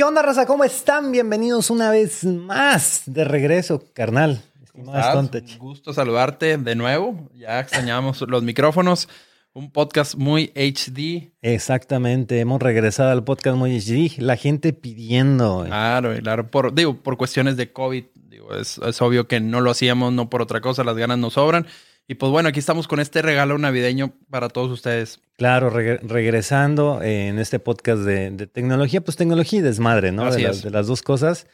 ¿Qué onda, raza? ¿Cómo están? Bienvenidos una vez más de regreso, carnal. Un gusto saludarte de nuevo. Ya extrañamos los micrófonos. Un podcast muy HD. Exactamente, hemos regresado al podcast muy HD. La gente pidiendo. Claro, claro. Por, digo, por cuestiones de COVID. Digo, es, es obvio que no lo hacíamos, no por otra cosa, las ganas nos sobran. Y pues bueno, aquí estamos con este regalo navideño para todos ustedes. Claro, regresando en este podcast de, tecnología, pues tecnología y desmadre, ¿no? de, Las, de las dos cosas.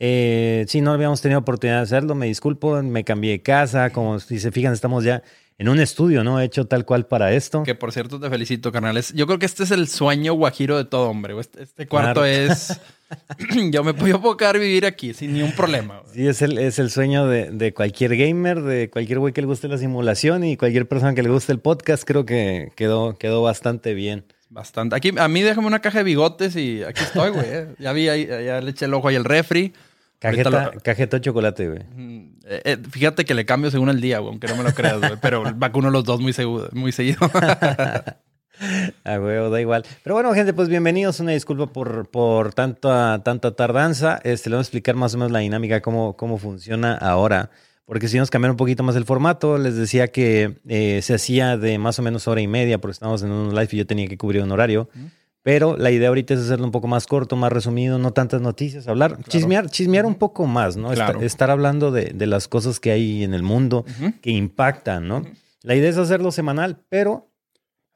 Eh, sí, no habíamos tenido oportunidad de hacerlo, me disculpo, me cambié de casa, como si se fijan, estamos ya en un estudio, ¿no? Hecho tal cual para esto. Que por cierto te felicito, carnales. Yo creo que este es el sueño guajiro de todo hombre. Este, este cuarto es... yo me puedo quedar vivir aquí sin ningún problema. Sí, es el, es el sueño de, cualquier gamer, de cualquier güey que le guste la simulación y cualquier persona que le guste el podcast. Creo que quedó, quedó bastante bien. Bastante. Aquí, a mí déjame una caja de bigotes y aquí estoy, güey. ¿eh? Ya vi, ahí, ya le eché el ojo ahí al refri. Cajeta, cajeta de chocolate, güey. Eh, eh, fíjate que le cambio según el día, güey, aunque no me lo creas, güey. Pero vacuno los dos muy, muy seguido. A huevo, da igual. Pero bueno, gente, pues bienvenidos. Una disculpa por, por tanta, tanta tardanza. Este, le voy a explicar más o menos la dinámica, cómo, cómo funciona ahora. Porque si nos cambiar un poquito más el formato, les decía que eh, se hacía de más o menos hora y media, porque estamos en un live y yo tenía que cubrir un horario. Pero la idea ahorita es hacerlo un poco más corto, más resumido, no tantas noticias, hablar, chismear, chismear un poco más, ¿no? Estar, hablando de, las cosas que hay en el mundo que impactan, ¿no? La idea es hacerlo semanal, pero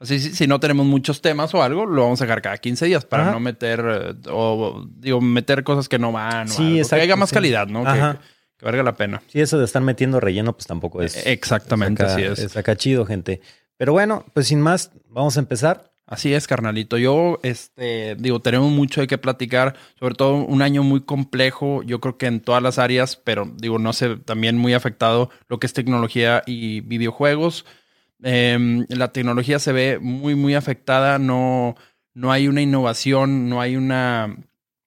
Así, si, no tenemos muchos temas o algo, lo vamos a dejar cada 15 días para no meter eh, o digo meter cosas que no van. Sí, que haya más calidad, ¿no? Que, que, valga la pena. Sí, eso de estar metiendo relleno, pues tampoco es. Exactamente, así es. Es acá chido, gente. Pero bueno, pues sin más, vamos a empezar. Así es, carnalito. Yo, este, digo, tenemos mucho de qué platicar, sobre todo un año muy complejo, yo creo que en todas las áreas, pero digo, no sé, también muy afectado lo que es tecnología y videojuegos. Em, la tecnología se ve muy, muy afectada, no, no hay una innovación, no hay una...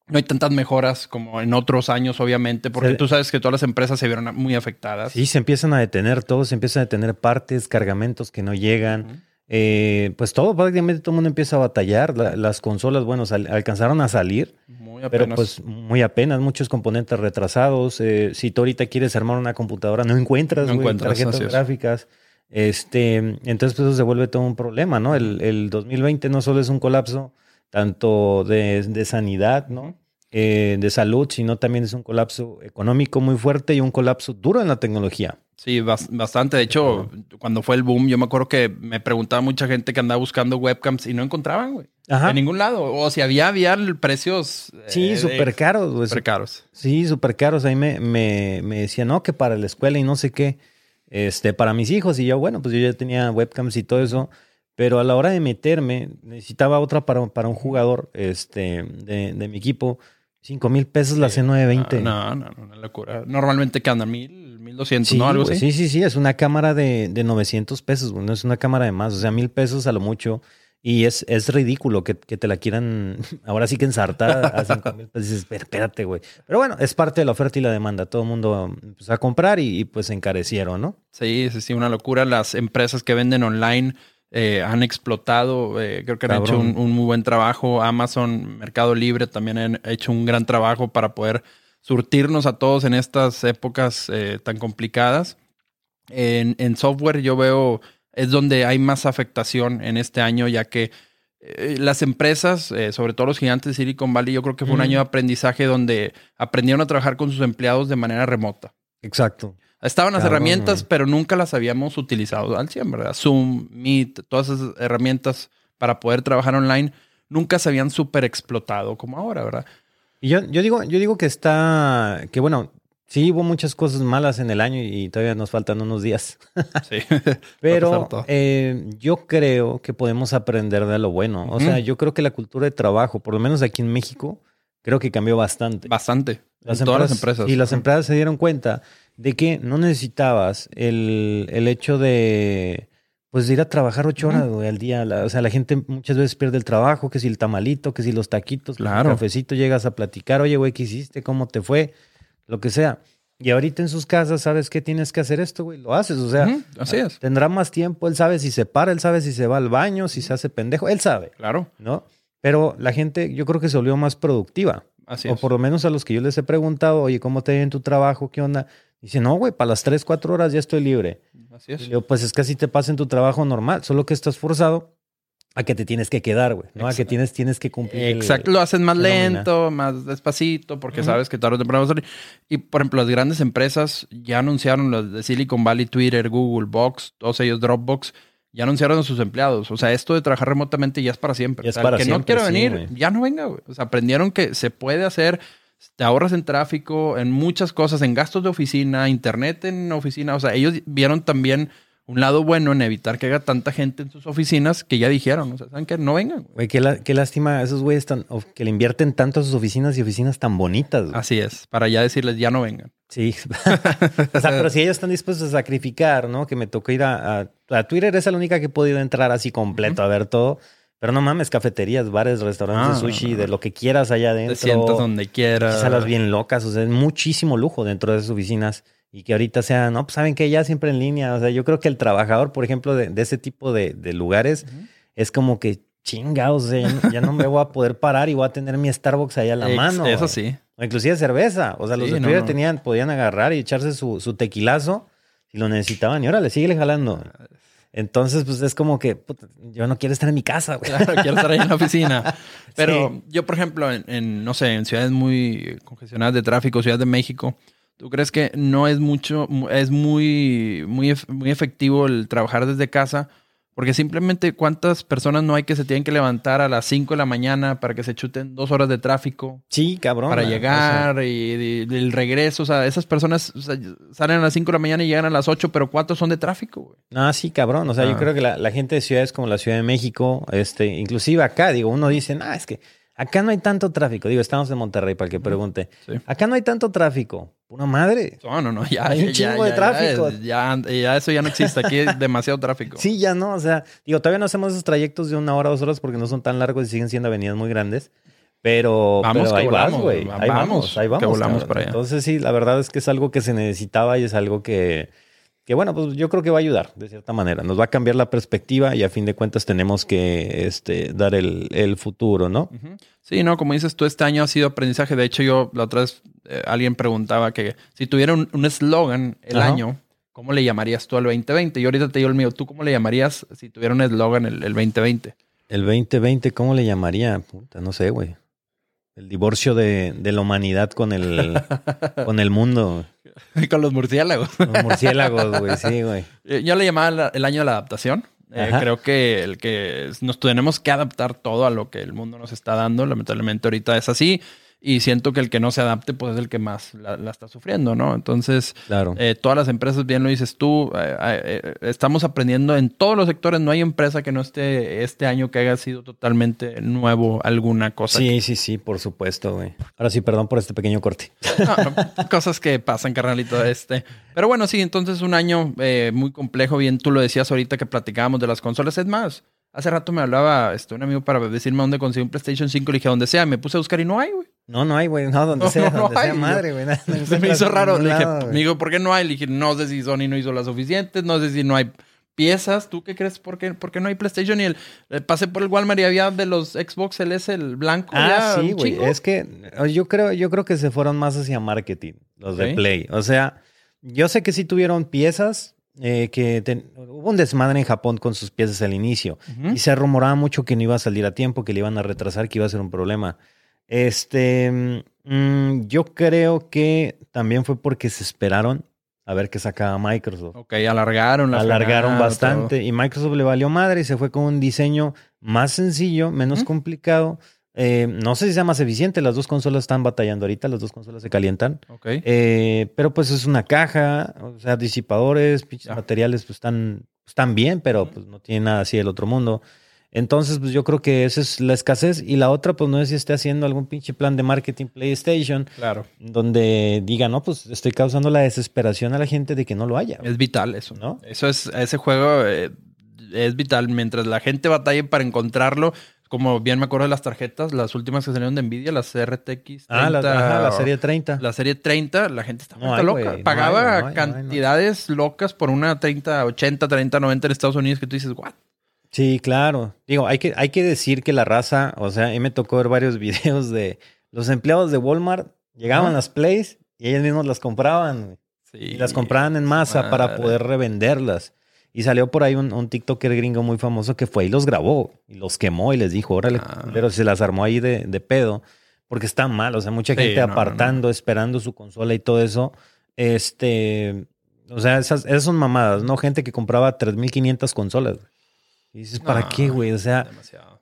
No hay tantas mejoras como en otros años, obviamente, porque tú sabes que todas las empresas se vieron muy afectadas. Sí, se empiezan a detener todo, se empiezan a detener partes, cargamentos que no llegan. Eh, pues todo, prácticamente todo el mundo empieza a batallar. las consolas, bueno, alcanzaron a salir, pero pues muy apenas, muchos componentes retrasados. Eh, si tú ahorita quieres armar una computadora, no encuentras, tarjetas gráficas. Este, entonces, pues eso se vuelve todo un problema, ¿no? El, el 2020 no solo es un colapso tanto de, de sanidad, ¿no? Eh, de salud, sino también es un colapso económico muy fuerte y un colapso duro en la tecnología. Sí, bastante. De hecho, cuando fue el boom, yo me acuerdo que me preguntaba mucha gente que andaba buscando webcams y no encontraban, güey. En ningún lado. O si había, había precios. Sí, eh, súper caros, güey. Súper caros. Sí, súper caros. Ahí me, me, me decían, no, que para la escuela y no sé qué. Este, para mis hijos. Y yo, bueno, pues yo ya tenía webcams y todo eso. Pero a la hora de meterme, necesitaba otra para, para un jugador este, de, de mi equipo. 5 mil pesos la C920. No, no, no, una locura. Normalmente que anda mil, mil doscientos, ¿no? Algo así. Sí, sí, sí, es una cámara de, de 900 pesos, no es una cámara de más, o sea, mil pesos a lo mucho. Y es, es ridículo que, que, te la quieran ahora sí que ensartar a 5 mil pesos. Dices, espérate, güey. Pero bueno, es parte de la oferta y la demanda. Todo el mundo empezó a comprar y, y pues se encarecieron, ¿no? Sí, sí, sí, una locura. Las empresas que venden online eh, han explotado, eh, creo que han hecho un, muy buen trabajo. Amazon, Mercado Libre también han hecho un gran trabajo para poder surtirnos a todos en estas épocas eh, tan complicadas. En, software yo veo es donde hay más afectación en este año, ya que las empresas, sobre todo los gigantes de Silicon Valley, yo creo que fue un año de aprendizaje donde aprendieron a trabajar con sus empleados de manera remota. Exacto. Estaban las herramientas, pero nunca las habíamos utilizado al 100, ¿verdad? Zoom, Meet, todas esas herramientas para poder trabajar online nunca se habían súper explotado como ahora, ¿verdad? Y yo, yo, digo, yo digo que está, que bueno, sí hubo muchas cosas malas en el año y todavía nos faltan unos días. sí. Pero eh, yo creo que podemos aprender de lo bueno. O sea, yo creo que la cultura de trabajo, por lo menos aquí en México, creo que cambió bastante. Bastante. Las en todas las empresas. Y las empresas se dieron cuenta de que no necesitabas el, el hecho de pues de ir a trabajar ocho horas al día. o sea, la gente muchas veces pierde el trabajo, que si el tamalito, que si los taquitos, claro. el cafecito, llegas a platicar, oye, güey, ¿qué hiciste? ¿Cómo te fue? Lo que sea. Y ahorita en sus casas, ¿sabes qué tienes que hacer esto, güey? Lo haces, o sea, así es. tendrá más tiempo, él sabe si se para, él sabe si se va al baño, si se hace pendejo, él sabe. Claro. ¿No? Pero la gente, yo creo que se volvió más productiva. Así o por lo menos a los que yo les he preguntado, oye, ¿cómo te va en tu trabajo? ¿Qué onda? Dice, no, güey, para las 3, 4 horas ya estoy libre. Así es. Y yo, pues es que así te pasa en tu trabajo normal, solo que estás forzado a que te tienes que quedar, güey, ¿no? A que tienes, tienes que cumplir. Exacto, lo hacen más lento, más despacito, porque sabes que tarde o temprano va a salir. Y, por ejemplo, las grandes empresas ya anunciaron, los de Silicon Valley, Twitter, Google, Box, todos ellos, Dropbox, ya anunciaron a sus empleados. O sea, esto de trabajar remotamente ya es para siempre. Es para el que no quiera venir, ya no venga, güey. O sea, aprendieron que se puede hacer, te ahorras en tráfico, en muchas cosas, en gastos de oficina, internet en oficina. O sea, ellos vieron también un lado bueno en evitar que haya tanta gente en sus oficinas que ya dijeron, o sea, ¿saben que No vengan. Güey, qué, qué, lástima esos güeyes que le invierten tanto a sus oficinas y oficinas tan bonitas. Así es, para ya decirles ya no vengan. Sí, o sea, pero si ellos están dispuestos a sacrificar, ¿no? Que me tocó ir a, a, Twitter, es la única que he podido entrar así completo a ver todo. Pero no mames, cafeterías, bares, restaurantes ah, sushi, de lo que quieras allá adentro. Te sientas donde quieras. Salas bien locas, o sea, es muchísimo lujo dentro de esas oficinas y que ahorita sea, no, pues saben que ya siempre en línea. O sea, yo creo que el trabajador, por ejemplo, de, ese tipo de, lugares, es como que chingados, ya, no me voy a poder parar y voy a tener mi Starbucks ahí a la mano. Eso sí. O inclusive cerveza. O sea, los de tenían, podían agarrar y echarse su, tequilazo si lo necesitaban. Y órale, síguele jalando. Entonces, pues es como que yo no quiero estar en mi casa, güey. Claro, quiero estar ahí en la oficina. Pero yo, por ejemplo, en, en, no sé, en ciudades muy congestionadas de tráfico, Ciudad de México, ¿Tú crees que no es mucho, es muy, muy, muy efectivo el trabajar desde casa? Porque simplemente cuántas personas no hay que se tienen que levantar a las 5 de la mañana para que se chuten dos horas de tráfico. Sí, cabrón. Para llegar y, el regreso. O sea, esas personas salen a las 5 de la mañana y llegan a las 8, pero ¿cuántos son de tráfico, güey? Ah, sí, cabrón. O sea, yo ah. creo que la, la, gente de ciudades como la Ciudad de México, este, inclusive acá, digo, uno dice, ah, es que Acá no hay tanto tráfico. Digo, estamos en Monterrey para el que pregunte. Acá no hay tanto tráfico. Una madre. No, no, no. Ya, hay un chingo de tráfico. Ya, ya, eso ya no existe. Aquí hay demasiado tráfico. Sí, ya no. O sea, digo, todavía no hacemos esos trayectos de una hora, dos horas porque no son tan largos y siguen siendo avenidas muy grandes. Pero, vamos, ahí volamos, güey. Ahí vamos, ahí vamos. Que volamos para allá. Entonces, sí, la verdad es que es algo que se necesitaba y es algo que que bueno, pues yo creo que va a ayudar de cierta manera. Nos va a cambiar la perspectiva y a fin de cuentas tenemos que este, dar el, futuro, ¿no? Sí, no, como dices tú, este año ha sido aprendizaje. De hecho, yo la otra vez eh, alguien preguntaba que si tuviera un eslogan el año, ¿cómo le llamarías tú al 2020? Y ahorita te digo el mío, ¿tú cómo le llamarías si tuviera un eslogan el, el 2020? El 2020, ¿cómo le llamaría? Puta, no sé, güey. El divorcio de, de, la humanidad con el, con el mundo. con los murciélagos. Los murciélagos, güey, sí, güey. Eh, yo le llamaba el año de la adaptación. Eh, creo que el que nos tenemos que adaptar todo a lo que el mundo nos está dando. Lamentablemente ahorita es así y siento que el que no se adapte pues es el que más la, está sufriendo, ¿no? Entonces, claro. Eh, todas las empresas, bien lo dices tú, eh, eh, estamos aprendiendo en todos los sectores, no hay empresa que no esté este año que haya sido totalmente nuevo alguna cosa. Sí, sí, sí, por supuesto, güey. Ahora sí, perdón por este pequeño corte. cosas que pasan, carnalito, este. Pero bueno, sí, entonces un año muy complejo, bien tú lo decías ahorita que platicábamos de las consolas, es más. Hace rato me hablaba este, un amigo para decirme dónde conseguir un PlayStation 5. Le dije, donde sea. Me puse a buscar y no hay, güey. No, no hay, güey. No, donde sea, donde sea madre, güey. Se me hizo raro. Le dije, amigo, ¿por qué no hay? Le dije, no sé si Sony no hizo las suficientes. No sé si no hay piezas. ¿Tú qué crees? ¿Por qué, por qué no hay PlayStation? Y el, eh, pasé por el Walmart y había de los Xbox el S, el blanco. Ah, sí, güey. Es que yo creo, yo creo que se fueron más hacia marketing, los de Play. O sea, yo sé que sí tuvieron piezas eh, que hubo un desmadre en Japón con sus piezas al inicio y se rumoraba mucho que no iba a salir a tiempo, que le iban a retrasar, que iba a ser un problema. Este, mm, yo creo que también fue porque se esperaron a ver qué sacaba Microsoft. Ok, alargaron la Alargaron bastante y Microsoft le valió madre y se fue con un diseño más sencillo, menos complicado eh, no sé si sea más eficiente, las dos consolas están batallando ahorita, las dos consolas se calientan. Eh, pero pues es una caja, o sea, disipadores, materiales pues están, están bien, pero pues no tiene nada así del otro mundo. Entonces, pues yo creo que esa es la escasez. Y la otra, pues no sé si esté haciendo algún pinche plan de marketing PlayStation. Claro. Donde diga, no, pues estoy causando la desesperación a la gente de que no lo haya. Es vital eso. ¿No? Eso es, ese juego eh, es vital. Mientras la gente batalle para encontrarlo, como bien me acuerdo de las tarjetas, las últimas que salieron de Nvidia, las RTX 30. Ah, la, serie 30. La serie 30, la gente estaba loca. Pagaba cantidades locas por una 30, 80, 30, 90 en Estados Unidos que tú dices, ¿what? Sí, claro. Digo, hay que, hay que decir que la raza, o sea, a mí me tocó ver varios videos de los empleados de Walmart llegaban a las plays y ellos mismos las compraban. y las compraban en masa para poder revenderlas. Y salió por ahí un, un, TikToker gringo muy famoso que fue y los grabó y los quemó y les dijo, órale, ah. pero se las armó ahí de, de, pedo porque está mal. O sea, mucha gente apartando, esperando su consola y todo eso. Este, o sea, esas, esas son mamadas, ¿no? Gente que compraba 3.500 consolas. Y dices, ¿para qué, güey? O sea,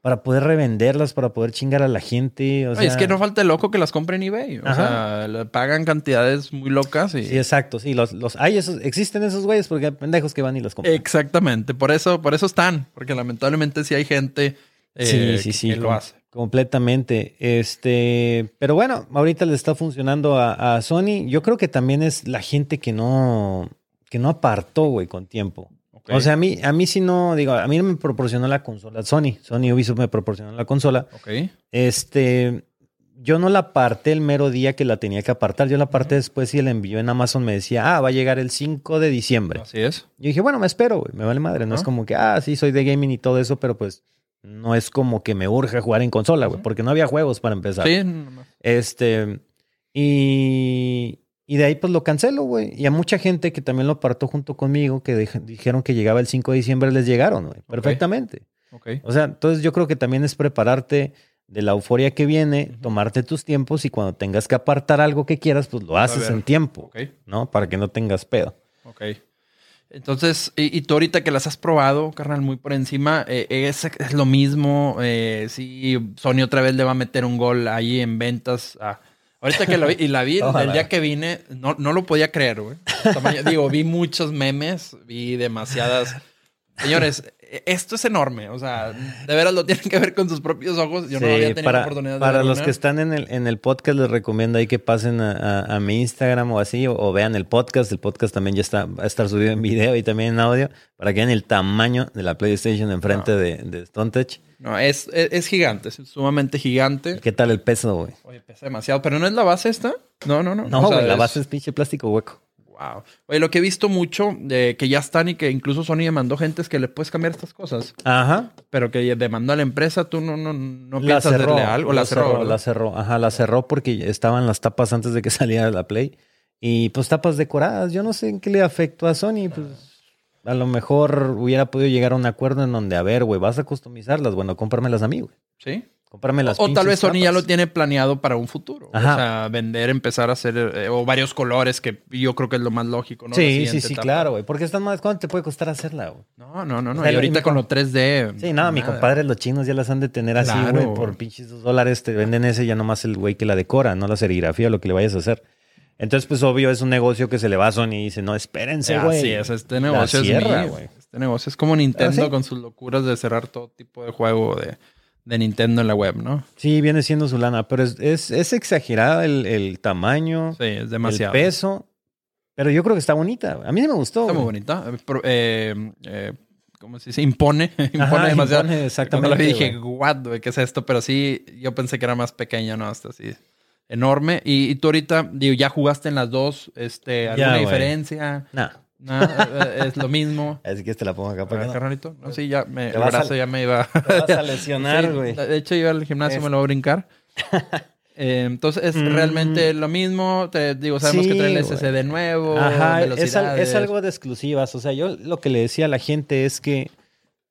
para poder revenderlas, para poder chingar a la gente. O sea... Es que no falta el loco que las compre en eBay. O sea, le pagan cantidades muy locas. Y... Sí, exacto. Sí, los, los hay esos, existen esos güeyes porque hay pendejos que van y las compran. Exactamente. Por eso, por eso están. Porque lamentablemente sí hay gente eh, sí, sí, sí, que lo hace. Completamente. Este, pero bueno, ahorita le está funcionando a, a, Sony. Yo creo que también es la gente que no, que no apartó, güey, con tiempo. O sea, a mí, a mí sí no, digo, a mí no me proporcionó la consola Sony. Sony Ubisoft me proporcionó la consola. Ok. Este, yo no la aparté el mero día que la tenía que apartar. Yo la aparté después y el envío en Amazon me decía, ah, va a llegar el 5 de diciembre. Así es. Yo dije, bueno, me espero, güey, me vale madre. No es como que, ah, sí, soy de gaming y todo eso, pero pues no es como que me urge jugar en consola, güey, porque no había juegos para empezar. Sí, Este, y, y de ahí pues lo cancelo, güey. Y a mucha gente que también lo apartó junto conmigo, que dijeron que llegaba el 5 de diciembre, les llegaron, güey. Perfectamente. Okay. O sea, entonces yo creo que también es prepararte de la euforia que viene, tomarte tus tiempos y cuando tengas que apartar algo que quieras, pues lo haces en tiempo, ¿no? Para que no tengas pedo. Ok. Entonces, y, tú ahorita que las has probado, carnal, muy por encima, eh, es, lo mismo. Eh, si Sony otra vez le va a meter un gol ahí en ventas a Ahorita que lo vi, y la vi el día que vine, no, no lo podía creer, güey. Digo, vi muchos memes, vi demasiadas. Señores, esto es enorme. O sea, de veras lo tienen que ver con sus propios ojos. Yo no había tenido para, oportunidad de Para los que están en el, en el podcast, les recomiendo ahí que pasen a, mi Instagram o así, o, vean el podcast. El podcast también ya está, va a estar subido en video y también en audio, para que vean el tamaño de la PlayStation enfrente de, de StoneTech. No, es, es, gigante, es sumamente gigante. ¿Qué tal el peso, güey? Oye, pesa demasiado. ¿Pero no es la base esta? No, no, no. No, güey, la base es pinche plástico hueco. Wow. Oye, lo que he visto mucho, de que ya están y que incluso Sony demandó gente es que le puedes cambiar estas cosas. Ajá. Pero que demandó a la empresa, tú no, no, no piensas cerró, algo. La, cerró, la cerró. Ajá, la cerró porque estaban las tapas antes de que saliera la Play. Y pues tapas decoradas. Yo no sé en qué le afectó a Sony. Pues a lo mejor hubiera podido llegar a un acuerdo en donde, a ver, güey, vas a customizarlas. Bueno, cómpramelas a mí, güey. Sí. O, o tal vez Sony ya lo tiene planeado para un futuro. O sea, vender, empezar a hacer, eh, o varios colores, que yo creo que es lo más lógico, ¿no? Sí, sí, sí, claro, güey. Porque están más, ¿cuánto te puede costar hacerla, güey? No, no, no, no. y ahorita con lo 3D. Sí, nada, mi compadre, los chinos ya las han de tener así, güey. Por pinches dos dólares te venden ese, ya nomás el güey que la decora, no la serigrafía, lo que le vayas a hacer. Entonces, pues obvio, es un negocio que se le va a Sony y dice, no, espérense, güey. Sí, es, este negocio es mío. Este negocio es como Nintendo ¿Ah, con sus locuras de cerrar todo tipo de juego de, de, Nintendo en la web, ¿no? Sí, viene siendo su lana, pero es, es, es exagerado el, el, tamaño. Sí, es demasiado. El peso. Pero yo creo que está bonita. A mí me gustó. Está muy bonita. Eh, eh, ¿Cómo se dice? Impone. impone demasiado. exactamente. Cuando la vi dije, what, ¿qué es esto? Pero sí, yo pensé que era más pequeña, ¿no? Hasta así enorme. Y, tú ahorita, digo, ya jugaste en las dos, este, ¿alguna diferencia? No. No, eh, es lo mismo. Así que te la pongo acá para carnalito. No, sí, ya me, el brazo ya me iba. Te vas a lesionar, güey. de hecho, yo al gimnasio me lo voy a brincar. Eh, entonces es mm. realmente lo mismo. Te digo, sabemos que trae el SSD nuevo. Ajá, es, es, algo de exclusivas. O sea, yo lo que le decía a la gente es que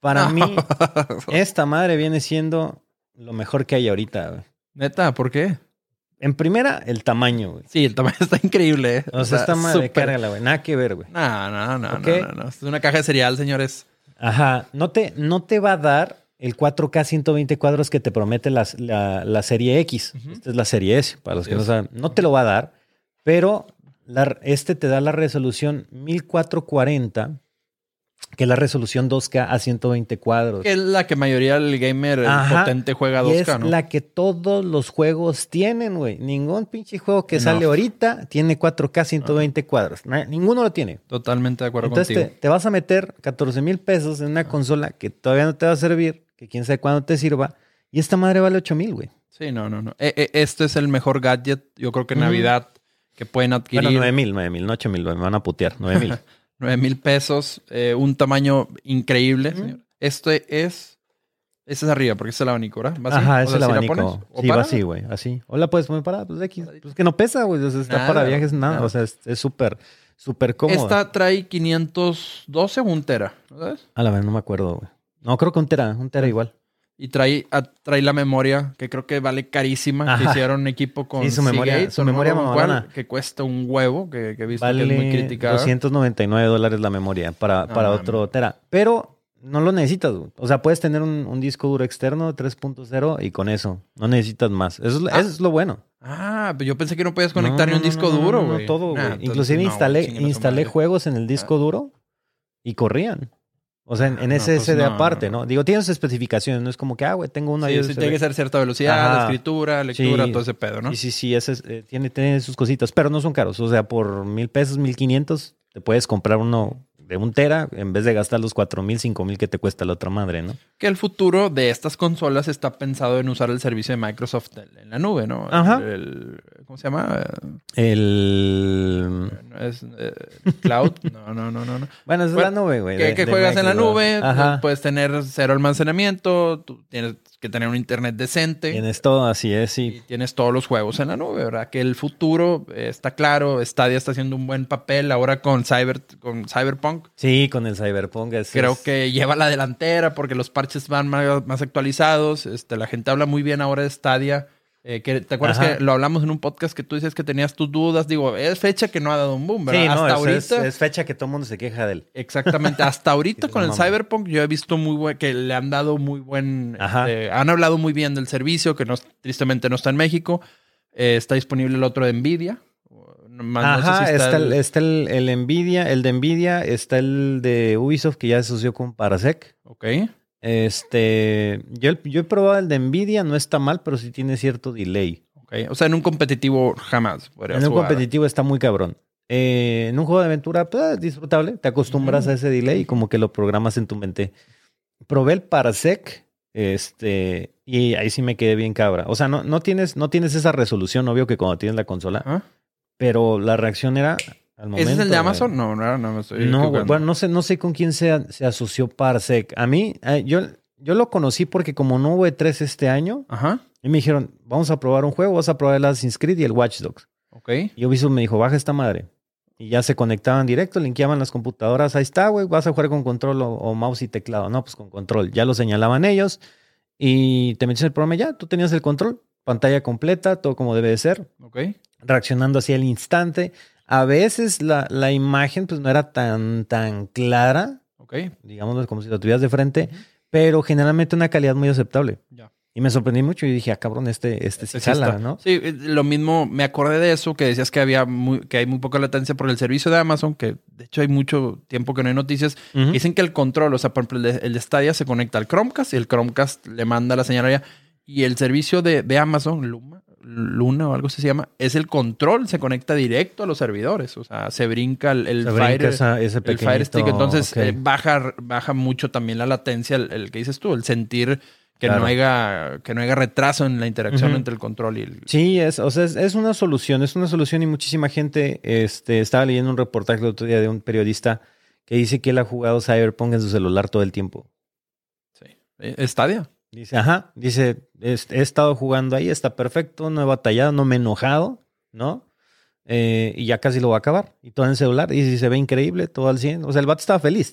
para mí, esta madre viene siendo lo mejor que hay ahorita, güey. Neta, ¿por qué? En primera, el tamaño, güey. Sí, el tamaño está increíble. ¿eh? O, sea, está madre, cárgala, güey. Nada que ver, güey. No, no, no, no, no, Es una caja de cereal, señores. Ajá. No te, no te va a dar el 4K 120 cuadros que te promete la, la, serie X. Esta es la serie S, para los que no saben. No te lo va a dar, pero este te da la resolución 1440 que es la resolución 2K a 120 cuadros. Que es la que mayoría del gamer potente juega a 2K, es la que todos los juegos tienen, güey. Ningún pinche juego que sale ahorita tiene 4K 120 cuadros. Ninguno lo tiene. Totalmente de acuerdo Entonces contigo. Te, te, vas a meter 14 mil pesos en una consola que todavía no te va a servir, que quién sabe cuándo te sirva, y esta madre vale 8 mil, güey. Sí, no, no, no. E, e, este es el mejor gadget, yo creo que en Navidad, que pueden adquirir. Bueno, 9 mil, 9 mil, no 8 mil, me van a putear, 9 mil. 9 mil pesos, eh, un tamaño increíble. Este es Ese es arriba, porque es el abanico, ¿verdad? ¿Va así? Ajá, es el abanico. sí, va así, güey, así. O la puedes poner para, pues X. Pues que no pesa, güey. O sea, está para viajes, nada. O sea, es súper, súper cómodo. Esta trae 512 o un tera, ¿sabes? A la vez, no me acuerdo, güey. No, creo que un tera, un tera igual. Y trae, trae la memoria, que creo que vale carísima. Que hicieron un equipo con sí, su memoria, su memoria cual, que cuesta un huevo, que, que he visto que es muy criticada. 299 dólares la memoria para, para otro tera. Pero no lo necesitas. O sea, puedes tener un, disco duro externo 3.0 y con eso. No necesitas más. Eso, es, ah. lo bueno. Ah, pero yo pensé que no podías conectar ni un disco duro, güey. No, todo, güey. Inclusive instalé, instalé juegos en el disco ah. duro y corrían. O sea, en, en SSD pues aparte, no, Digo, tienes especificaciones, no es como que, ah, güey, tengo una... Sí, tiene que ser cierta velocidad, escritura, lectura, todo ese pedo, ¿no? Sí, sí, sí, ese eh, tiene, tiene sus cositas, pero no son caros. O sea, por mil pesos, mil quinientos, te puedes comprar uno de un tera en vez de gastar los cuatro mil, cinco mil que te cuesta la otra madre, ¿no? Que el futuro de estas consolas está pensado en usar el servicio de Microsoft en la nube, ¿no? Ajá. ¿Cómo se llama? El... ¿Es, eh, ¿Cloud? No, no, no, no. Bueno, es la nube, güey. Que, juegas en la nube, puedes tener cero almacenamiento, tú tienes que tener un internet decente. Tienes todo, así es, sí. Y tienes todos los juegos en la nube, ¿verdad? Que el futuro eh, está claro, Stadia está haciendo un buen papel ahora con, Cyber, con Cyberpunk. Sí, con el Cyberpunk. Creo que lleva la delantera porque los parches van más, más actualizados. Este, la gente habla muy bien ahora de Stadia. Eh, ¿Te acuerdas que lo hablamos en un podcast que tú dices que tenías tus dudas? Digo, es fecha que no ha dado un boom, ¿verdad? Sí, Hasta ahorita. Es, fecha que todo el mundo se queja de él. Exactamente. Hasta ahorita con el Cyberpunk yo he visto muy buen, que le han dado muy buen. Eh, han hablado muy bien del servicio, que no, tristemente no está en México. Eh, está disponible el otro de Nvidia. Ajá, está, el, está el, el, Nvidia, el de Nvidia, está el de Ubisoft que ya se asoció con Parasec. Ok. Este, yo, yo he probado el de Nvidia, no está mal, pero sí tiene cierto delay. Okay. O sea, en un competitivo jamás. En un competitivo está muy cabrón. Eh, en un juego de aventura, pues, disfrutable. Te acostumbras a ese delay y como que lo programas en tu mente. Probé el Parsec, este, y ahí sí me quedé bien cabra. O sea, no, no, tienes, no tienes esa resolución, obvio que cuando tienes la consola, ¿Ah? pero la reacción era ¿Ese es el de Amazon? No, no, no me estoy No, bueno, no sé, no sé con quién se, se asoció Parsec. A mí, eh, yo, yo lo conocí porque como no hubo E3 este año, Ajá. y me dijeron, vamos a probar un juego, vas a probar el Assassin's Creed y el Watch Dogs. Ok. Y Ubisoft me dijo, baja esta madre. Y ya se conectaban directo, linkeaban las computadoras. Ahí está, güey, vas a jugar con control o, mouse y teclado. No, pues con control. Ya lo señalaban ellos. Y te metes el programa ya, tú tenías el control, pantalla completa, todo como debe de ser. Ok. Reaccionando así al instante. A veces la, la, imagen pues no era tan, tan clara. Ok. Digamos como si lo tuvieras de frente, pero generalmente una calidad muy aceptable. Ya. Y me sorprendí mucho y dije, ah, cabrón, este, este, este sí ¿no? Sí, eh, lo mismo, me acordé de eso, que decías que había muy, que hay muy poca latencia por el servicio de Amazon, que de hecho hay mucho tiempo que no hay noticias. Dicen que el control, o sea, por ejemplo, el de, Stadia se conecta al Chromecast y el Chromecast le manda la señal allá. Y el servicio de, de Amazon, Luma, Luna o algo así se llama, es el control, se conecta directo a los servidores, o sea, se brinca el, el, fire, el Fire Stick, entonces eh, baja, baja mucho también la latencia, el, que dices tú, el sentir que no haya que no haya retraso en la interacción entre el control y el... Sí, es, o sea, es, una solución, es una solución y muchísima gente, este, estaba leyendo un reportaje el otro día de un periodista que dice que él ha jugado Cyberpunk en su celular todo el tiempo. Sí. Eh, Stadia. Dice, ajá, dice, he, estado jugando ahí, está perfecto, no he batallado, no me he enojado, ¿no? Eh, y ya casi lo va a acabar. Y todo en el celular, y se ve increíble, todo al 100. O sea, el vato estaba feliz.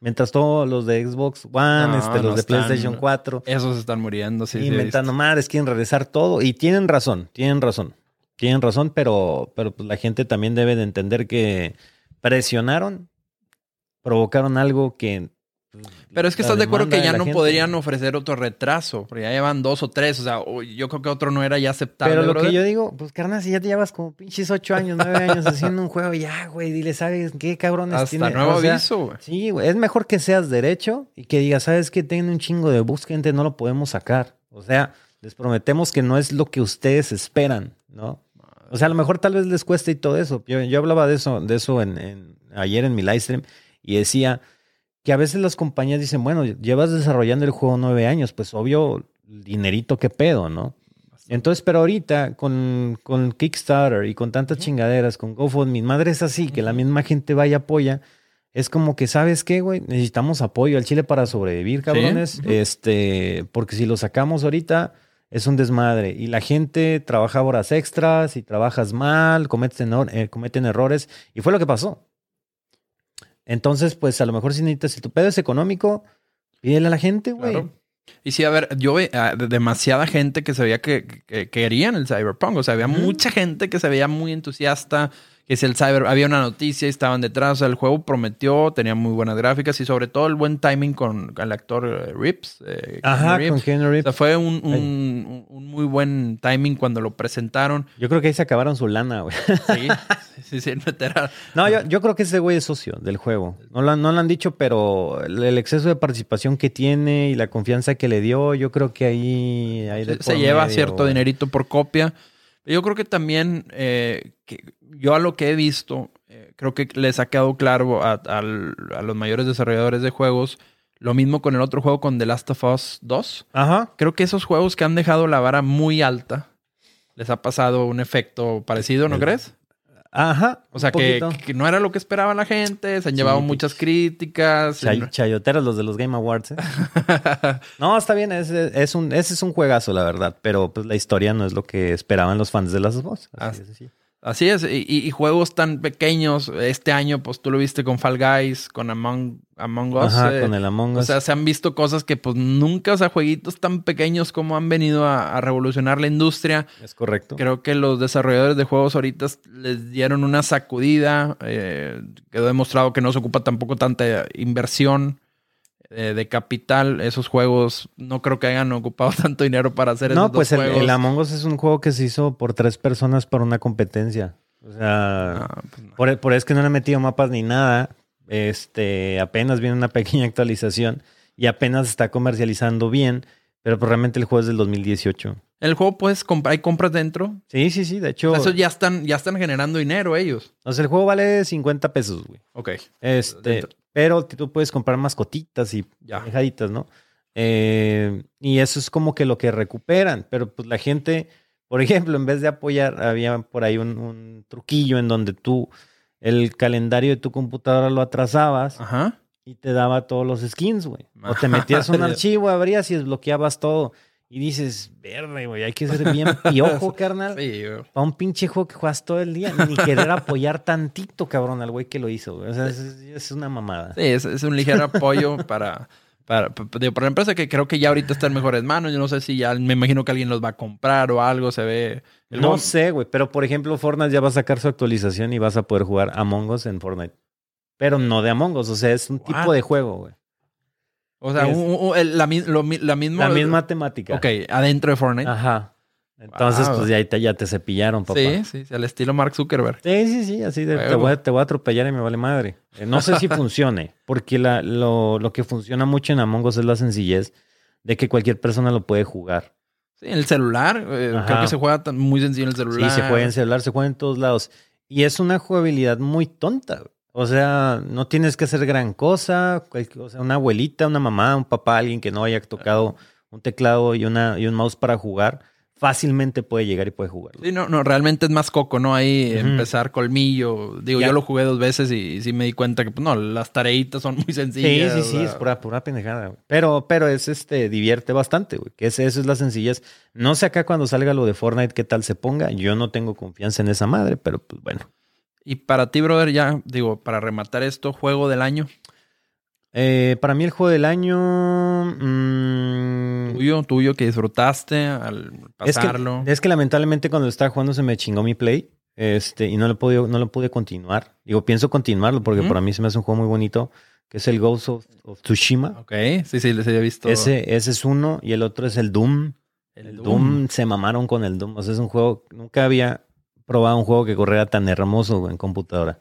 Mientras todos los de Xbox One, este, los de PlayStation 4. Esos están muriendo, sí. Inventando madres, quieren regresar todo. Y tienen razón, tienen razón. Tienen razón, pero, pero pues la gente también debe de entender que presionaron, provocaron algo que pero es que estás de acuerdo que ya no podrían ofrecer otro retraso, porque ya llevan dos o tres, o sea, yo creo que otro no era ya aceptable. Pero lo que yo digo, pues carnal, si ya te llevas como pinches ocho años, nueve años haciendo un juego, ya, güey, dile, ¿sabes qué cabrones Hasta nuevo aviso, güey. Sí, güey, es mejor que seas derecho y que digas, ¿sabes qué? Tienen un chingo de bus, gente, no lo podemos sacar. O sea, les prometemos que no es lo que ustedes esperan, ¿no? O sea, a lo mejor tal vez les cueste y todo eso. Yo, yo hablaba de eso, de eso en, ayer en mi live stream y decía que a veces las compañías dicen, bueno, llevas desarrollando el juego nueve años, pues obvio, dinerito qué pedo, ¿no? Entonces, pero ahorita con, con Kickstarter y con tantas chingaderas, con GoFundMe, madre es así, que la misma gente vaya y apoya, es como que, ¿sabes qué, güey? Necesitamos apoyo al Chile para sobrevivir, cabrones. Este, porque si lo sacamos ahorita, es un desmadre. Y la gente trabaja horas extras y trabajas mal, cometen, eh, cometen errores. Y fue lo que pasó. Entonces, pues a lo mejor si necesitas, si tu pedo es económico, pídele a la gente, güey. Y sí, a ver, yo ve ah, demasiada gente que se veía que, que, querían el Cyberpunk. O sea, había mucha gente que se veía muy entusiasta que si el cyber, había una noticia estaban detrás, o sea, el juego prometió, tenía muy buenas gráficas y sobre todo el buen timing con el actor eh, Rips. Eh, Ajá, con Keanu Rips. O sea, fue un, un, muy buen timing cuando lo presentaron. Yo creo que ahí se acabaron su lana, güey. Sí, sí, sí, No, yo, yo, creo que ese güey es socio del juego. No lo, no lo han dicho, pero el, exceso de participación que tiene y la confianza que le dio, yo creo que ahí... se, lleva cierto dinerito por copia. Yo creo que también, eh, que yo a lo que he visto, eh, creo que les ha quedado claro a, los mayores desarrolladores de juegos, lo mismo con el otro juego, con The Last of Us 2. Ajá. Creo que esos juegos que han dejado la vara muy alta, les ha pasado un efecto parecido, ¿no crees? Ajá. O sea, que, no era lo que esperaba la gente, se han llevado muchas críticas. chayoteros los de los Game Awards. ¿eh? no, está bien, es, es, un, ese es un juegazo, la verdad, pero pues la historia no es lo que esperaban los fans de las dos. Así, así. Así es, y, juegos tan pequeños, este año pues tú lo viste con Fall Guys, con Among, Among Us. Ajá, eh, con el Among Us. O sea, se han visto cosas que pues nunca, o sea, jueguitos tan pequeños como han venido a, revolucionar la industria. Es correcto. Creo que los desarrolladores de juegos ahorita les dieron una sacudida, eh, quedó demostrado que no se ocupa tampoco tanta inversión eh, de capital, esos juegos no creo que hayan ocupado tanto dinero para hacer no, pues el, el, Among Us es un juego que se hizo por tres personas para una competencia. O sea, ah, pues por, por eso que no le he metido mapas ni nada. Este, apenas viene una pequeña actualización y apenas está comercializando bien, pero pues realmente el juego es del 2018. El juego puedes comprar, hay compras dentro. Sí, sí, sí. De hecho. eso ya están, ya están generando dinero ellos. O sea, el juego vale 50 pesos, güey. Ok. Este. Pero tú puedes comprar mascotitas y dejaditas, ¿no? Eh, y eso es como que lo que recuperan. Pero pues la gente, por ejemplo, en vez de apoyar, había por ahí un, truquillo en donde tú el calendario de tu computadora lo atrasabas y te daba todos los skins, güey. O te metías un archivo, abrías y desbloqueabas todo. Y dices, verde, güey, hay que ser bien piojo, carnal. Sí, Para un pinche juego que juegas todo el día, ni querer apoyar tantito, cabrón, al güey que lo hizo. O sea, es, una mamada. Sí, es, un ligero apoyo para, para, para, la empresa que creo que ya ahorita está en mejores manos. Yo no sé si ya, me imagino que alguien los va a comprar o algo, se ve. no sé, güey, pero por ejemplo, Fortnite ya va a sacar su actualización y vas a poder jugar Among Us en Fortnite. Pero no de Among Us, o sea, es un tipo de juego, güey. O sea, la, misma... La misma temática. Ok, adentro de Fortnite. Ajá. Entonces, pues ya te, ya te cepillaron, papá. Sí, sí, al estilo Mark Zuckerberg. Sí, sí, sí, así de, te, voy a, atropellar y me vale madre. Eh, no sé si funcione, porque la, lo, lo, que funciona mucho en Among Us es la sencillez de que cualquier persona lo puede jugar. Sí, en el celular, eh, creo que se juega muy sencillo en el celular. Sí, se juega en celular, se juega en todos lados. Y es una jugabilidad muy tonta. O sea, no tienes que hacer gran cosa. O sea, una abuelita, una mamá, un papá, alguien que no haya tocado un teclado y, una, y un mouse para jugar, fácilmente puede llegar y puede jugar. Sí, no, no, realmente es más coco, ¿no? Ahí empezar colmillo. Digo, yo lo jugué dos veces y, sí me di cuenta que, pues, no, las tareitas son muy sencillas. Sí, sí, sí, es pura, pura pendejada. Pero, pero es este, divierte bastante, güey. Que eso es la sencillez. No sé acá cuando salga lo de Fortnite qué tal se ponga. Yo no tengo confianza en esa madre, pero pues bueno. Y para ti, brother, ya digo, para rematar esto, juego del año. Eh, para mí el juego del año... Mm, tuyo, tuyo, que disfrutaste al pasarlo. Es que, lamentablemente cuando estaba jugando se me chingó mi play. Este, y no lo pude, no lo pude continuar. Digo, pienso continuarlo porque para mí se me hace un juego muy bonito, que es el Ghost of, Tsushima. Ok, sí, sí, les había visto. Ese, ese es uno, y el otro es el Doom. El, Doom. Doom. se mamaron con el Doom. O sea, es un juego, nunca había probado un juego que corriera tan hermoso en computadora.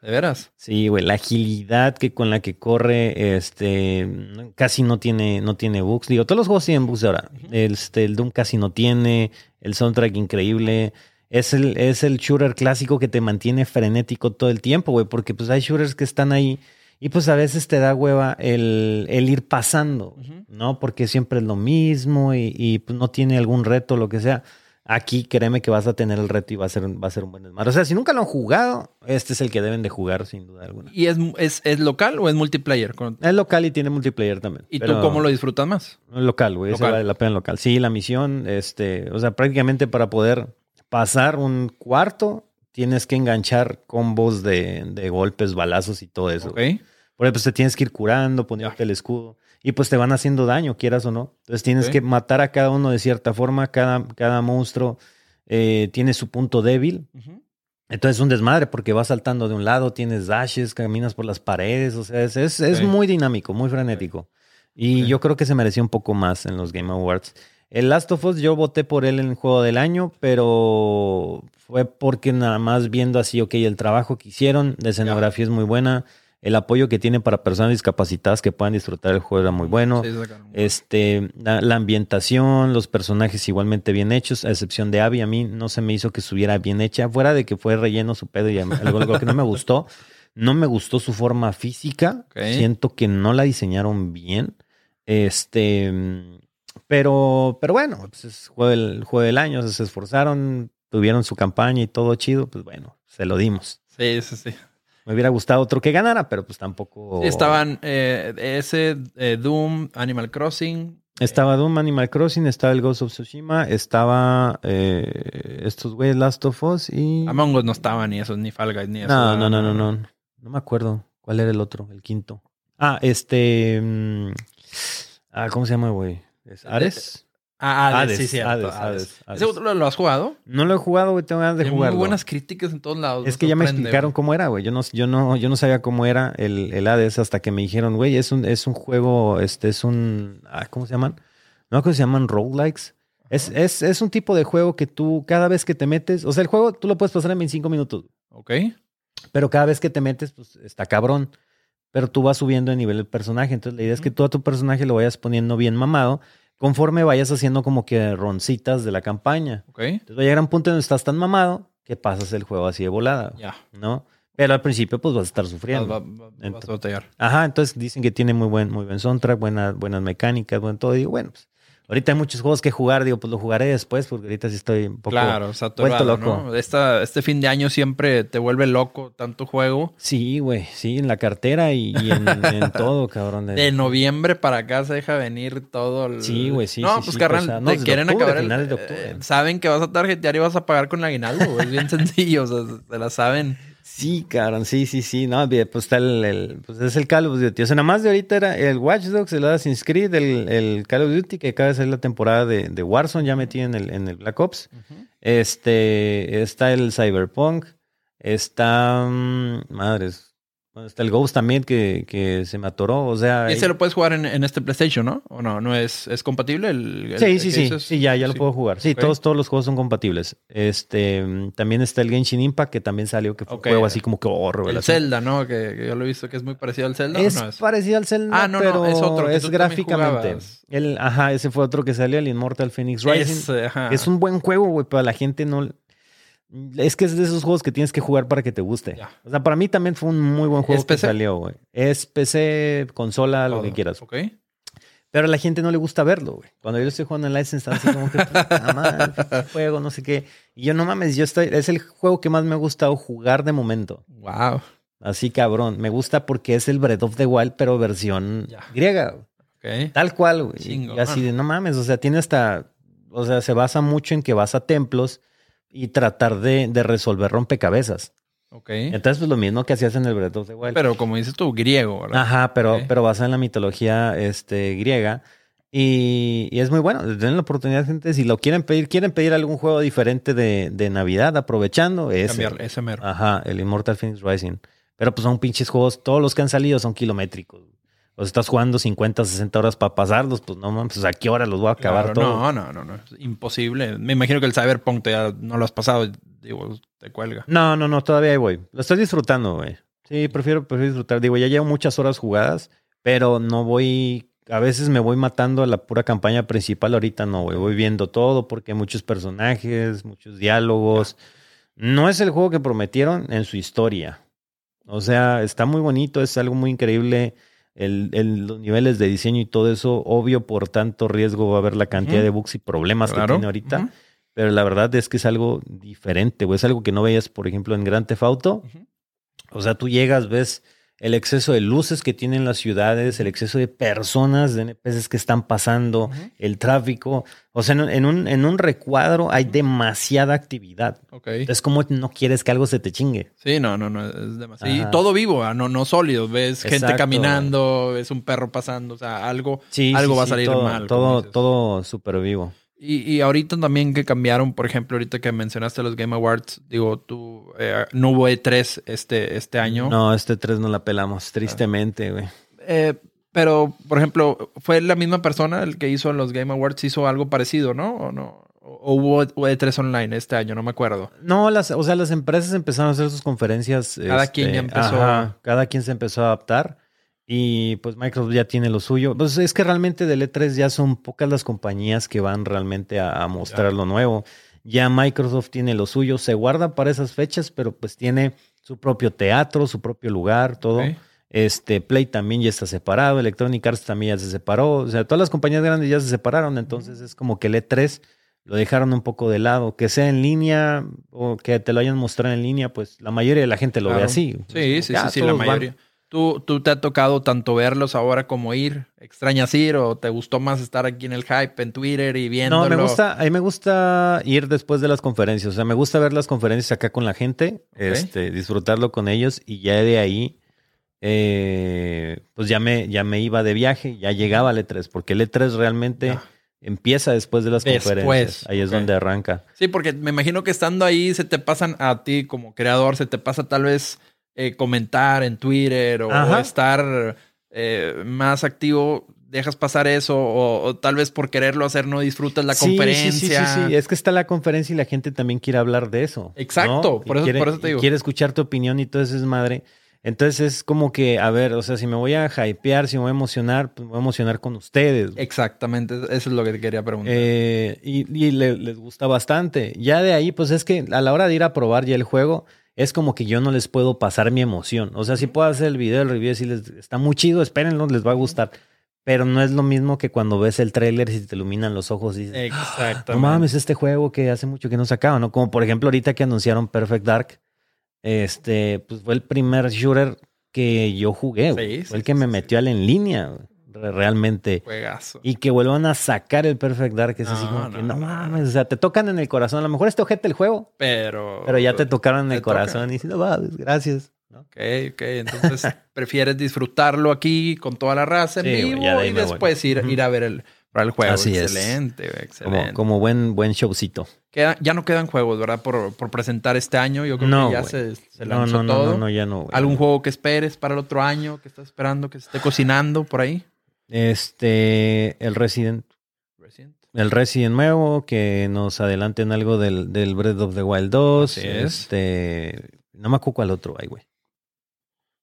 ¿De veras? Sí, güey, la agilidad que con la que corre, este, casi no tiene, no tiene bugs. Digo, todos los juegos tienen bugs ahora. Este, el Doom casi no tiene, el soundtrack increíble. Es el, es el shooter clásico que te mantiene frenético todo el tiempo, güey, porque pues hay shooters que están ahí y pues a veces te da hueva el, el ir pasando, ¿no? Porque siempre es lo mismo y, y pues, no tiene algún reto, lo que sea. Aquí créeme que vas a tener el reto y va a ser, va a ser un buen desmadre. O sea, si nunca lo han jugado, este es el que deben de jugar sin duda alguna. ¿Y es, es, local o es multiplayer? Es local y tiene multiplayer también. ¿Y tú cómo lo disfrutas más? Local, güey. Ese vale la pena local. Sí, la misión, este, o sea, prácticamente para poder pasar un cuarto, tienes que enganchar combos de, de golpes, balazos y todo eso. Ok. Por ejemplo, te tienes que ir curando, poniéndote el escudo. Y pues te van haciendo daño, quieras o no. Entonces tienes que matar a cada uno de cierta forma. Cada, cada monstruo eh, tiene su punto débil. Entonces es un desmadre porque vas saltando de un lado, tienes dashes, caminas por las paredes. O sea, es, es, muy dinámico, muy frenético. Y yo creo que se merecía un poco más en los Game Awards. El Last of Us, yo voté por él en el juego del año, pero fue porque nada más viendo así, ok, el trabajo que hicieron, la escenografía es muy buena. El apoyo que tiene para personas discapacitadas que puedan disfrutar el juego era muy bueno. este, la, ambientación, los personajes igualmente bien hechos, a excepción de Abby, a mí no se me hizo que estuviera bien hecha, fuera de que fue relleno su pedo y algo, que no me gustó. No me gustó su forma física. Siento que no la diseñaron bien. Este, pero, pero bueno, pues es juego del, juego del año, se esforzaron, tuvieron su campaña y todo chido, pues bueno, se lo dimos. Sí, sí, sí. Me hubiera gustado otro que ganara, pero pues tampoco. Estaban eh, ese eh, Doom, Animal Crossing. Estaba Doom, Animal Crossing, estaba el Ghost of Tsushima, estaba eh, estos güeyes Last of Us y. Among Us no estaba ni esos, ni Fall Guys, ni eso. No, no, no, no, no. No me acuerdo. ¿Cuál era el otro? El quinto. Ah, este. Mm, ah, ¿cómo se llama, güey? ¿Es Ares? Ah, Hades, sí, cierto. Hades, ¿Ese lo, has jugado? No lo he jugado, güey, tengo ganas de jugar. Muy buenas críticas en todos lados. Es que ya me explicaron cómo era, güey. Yo no, yo no, yo no sabía cómo era el, el Hades hasta que me dijeron, güey, es un, es un juego, este es un, ah, ¿cómo se llaman? No, ¿cómo se llaman? Roguelikes. Es, es, es un tipo de juego que tú, cada vez que te metes, o sea, el juego tú lo puedes pasar en 25 minutos. Ok. Pero cada vez que te metes, pues está cabrón. Pero tú vas subiendo de nivel el personaje. Entonces la idea es que tú a tu personaje lo vayas poniendo bien mamado conforme vayas haciendo como que roncitas de la campaña. Entonces va a llegar un punto donde estás tan mamado que pasas el juego así de volada. Ya. ¿No? Pero al principio pues vas a estar sufriendo. vas a batallar. Ajá, entonces dicen que tiene muy buen, muy buen soundtrack, buenas, buenas mecánicas, buen todo. Y bueno, pues Ahorita hay muchos juegos que jugar, digo, pues lo jugaré después, porque ahorita sí estoy un poco claro, vuelto loco. ¿no? este fin de año siempre te vuelve loco tanto juego. Sí, güey, sí, en la cartera y, en, todo, cabrón. De... noviembre para acá se deja venir todo el... Sí, güey, sí. No, sí, pues sí, carnal, te quieren acabar el... de octubre. Eh, saben que vas a tarjetear y vas a pagar con la aguinaldo, Es bien sencillo, o sea, se la saben. Sí, cabrón, sí, sí, sí. No, pues está el, pues es el Call of Duty. O sea, nada más de ahorita era el Watch Dogs, el Assassin's Creed, el, el Call of Duty, que acaba de salir la temporada de, de Warzone, ya metí en el, en el Black Ops. Este, está el Cyberpunk, está, mm, Está el Ghost también que, que se me atoró, o sea... Ese lo puedes jugar en, este PlayStation, ¿no? ¿O no? ¿No es, es compatible? El, sí, sí, sí. Sí, ya, ya lo puedo jugar. Sí, todos, todos los juegos son compatibles. Este, también está el Genshin Impact, que también salió, que fue un juego así como que horror. El Zelda, ¿no? Que, yo lo he visto que es muy parecido al Zelda. Es, no es? parecido al Zelda, ah, no, pero no, es otro. es gráficamente. El, ajá, ese fue otro que salió, el Immortal Phoenix Rising. Es, un buen juego, güey, pero a la gente no... Es que es de esos juegos que tienes que jugar para que te guste. O sea, para mí también fue un muy buen juego que salió, güey. Es PC, consola, lo que quieras. Ok. Pero a la gente no le gusta verlo, güey. Cuando yo estoy jugando en License, así como que, nada juego, no sé qué. Y yo, no mames, yo estoy, es el juego que más me ha gustado jugar de momento. Wow. Así cabrón. Me gusta porque es el Breath of the Wild, pero versión griega. Okay. Tal cual, güey. Y así de, no mames, o sea, tiene hasta, o sea, se basa mucho en que vas a templos y tratar de, resolver rompecabezas. Ok. Entonces, pues lo mismo que hacías en el Breath of the Wild. Pero como dices tú, griego, ¿verdad? Ajá, pero, pero basado en la mitología este, griega. Y, es muy bueno. Tienen la oportunidad, gente, si lo quieren pedir, quieren pedir algún juego diferente de, de Navidad, aprovechando ese. Cambiar, ese mero. Ajá, el Immortal Phoenix Rising. Pero pues son pinches juegos, todos los que han salido son kilométricos. O estás jugando 50, 60 horas para pasarlos, pues no mames, pues, ¿a qué hora los voy a acabar todos? No, no, no, no, es imposible. Me imagino que el Cyberpunk ya no lo has pasado, digo, te cuelga. No, no, no, todavía ahí voy. Lo estoy disfrutando, güey. Sí, prefiero, prefiero disfrutar. Digo, ya llevo muchas horas jugadas, pero no voy, a veces me voy matando a la pura campaña principal, ahorita no, güey. Voy viendo todo porque hay muchos personajes, muchos diálogos. No es el juego que prometieron en su historia. O sea, está muy bonito, es algo muy increíble el, los niveles de diseño y todo eso, obvio, por tanto riesgo va a haber la cantidad de bugs y problemas que tiene ahorita. pero la verdad es que es algo diferente, güey. Es algo que no veías, por ejemplo, en Grand Theft Auto. O sea, tú llegas, ves el exceso de luces que tienen las ciudades, el exceso de personas, de NPCs que están pasando, el tráfico. O sea, en un, en un recuadro hay demasiada actividad. Okay. Es como no quieres que algo se te chingue. Sí, no, no, no, es demasiado. Y todo vivo, ah, no, no sólido. Ves gente caminando, ves un perro pasando, o sea, algo, algo va a salir mal. Todo, todo súper vivo. Y, ahorita también que cambiaron, por ejemplo, ahorita que mencionaste los Game Awards, digo, tú, eh, no hubo E3 este, este año. No, este 3 no la pelamos, tristemente, güey. Eh, pero, por ejemplo, ¿fue la misma persona el que hizo los Game Awards, hizo algo parecido, no? ¿O no? ¿O hubo E3 online este año? No me acuerdo. No, las, o sea, las empresas empezaron a hacer sus conferencias. Cada quien ya este, empezó. cada quien se empezó a adaptar. Y pues Microsoft ya tiene lo suyo. Pues es que realmente del E3 ya son pocas las compañías que van realmente a, mostrar lo nuevo. Ya Microsoft tiene lo suyo, se guarda para esas fechas, pero pues tiene su propio teatro, su propio lugar, todo. Este Play también ya está separado, Electronic Arts también ya se separó. O sea, todas las compañías grandes ya se separaron, entonces es como que el E3 lo dejaron un poco de lado. Que sea en línea o que te lo hayan mostrado en línea, pues la mayoría de la gente lo ve así. Sí, sí, sí, sí, la mayoría. ¿Tú, ¿Tú te ha tocado tanto verlos ahora como ir? ¿Extrañas ir o te gustó más estar aquí en el hype, en Twitter y viéndolo? No, me gusta, a mí me gusta ir después de las conferencias. O sea, me gusta ver las conferencias acá con la gente, este, disfrutarlo con ellos y ya de ahí, eh, pues ya me, ya me iba de viaje, ya llegaba al E3, porque el E3 realmente... Empieza después de las conferencias. Ahí es donde arranca. Sí, porque me imagino que estando ahí se te pasan a ti como creador, se te pasa tal vez eh, comentar en Twitter o, estar eh, más activo, dejas pasar eso o, tal vez por quererlo hacer no disfrutas la conferencia. Sí, sí, sí, es que está la conferencia y la gente también quiere hablar de eso. Exacto, por, eso, te digo. Quiere escuchar tu opinión y todo eso es madre. Entonces es como que, a ver, o sea, si me voy a hypear, si me voy a emocionar, pues me voy a emocionar con ustedes. Exactamente, eso es lo que te quería preguntar. Eh, y, les gusta bastante. Ya de ahí, pues es que a la hora de ir a probar ya el juego, es como que yo no les puedo pasar mi emoción. O sea, si puedo hacer el video, el review y decirles, está muy chido, espérenlo, les va a gustar. Pero no es lo mismo que cuando ves el tráiler y te iluminan los ojos y dices, Exactamente. no mames, este juego que hace mucho que no sacaba, ¿no? Como por ejemplo ahorita que anunciaron Perfect Dark, este, pues fue el primer shooter que yo jugué, fue el que me metió al en línea realmente. Juegazo. Y que vuelvan a sacar el Perfect Dark, es así como que no, mames, o sea, te tocan en el corazón. A lo mejor este ojete el juego. Pero. Pero ya te tocaron en el corazón y si no, va, gracias. Ok, ok. Entonces prefieres disfrutarlo aquí con toda la raza en vivo y después ir, ir a ver el, para el juego. Así excelente, es. excelente. Como, buen, buen showcito. ya no quedan juegos, ¿verdad? Por, por presentar este año. Yo creo que ya se, se, lanzó no, todo. No, no, ya no. ¿Algún juego que esperes para el otro año? que estás esperando que se esté cocinando por ahí? Este, el Resident. El Resident nuevo, que nos adelanten algo del, del Breath of the Wild 2. este, no me acuerdo cuál otro hay, güey.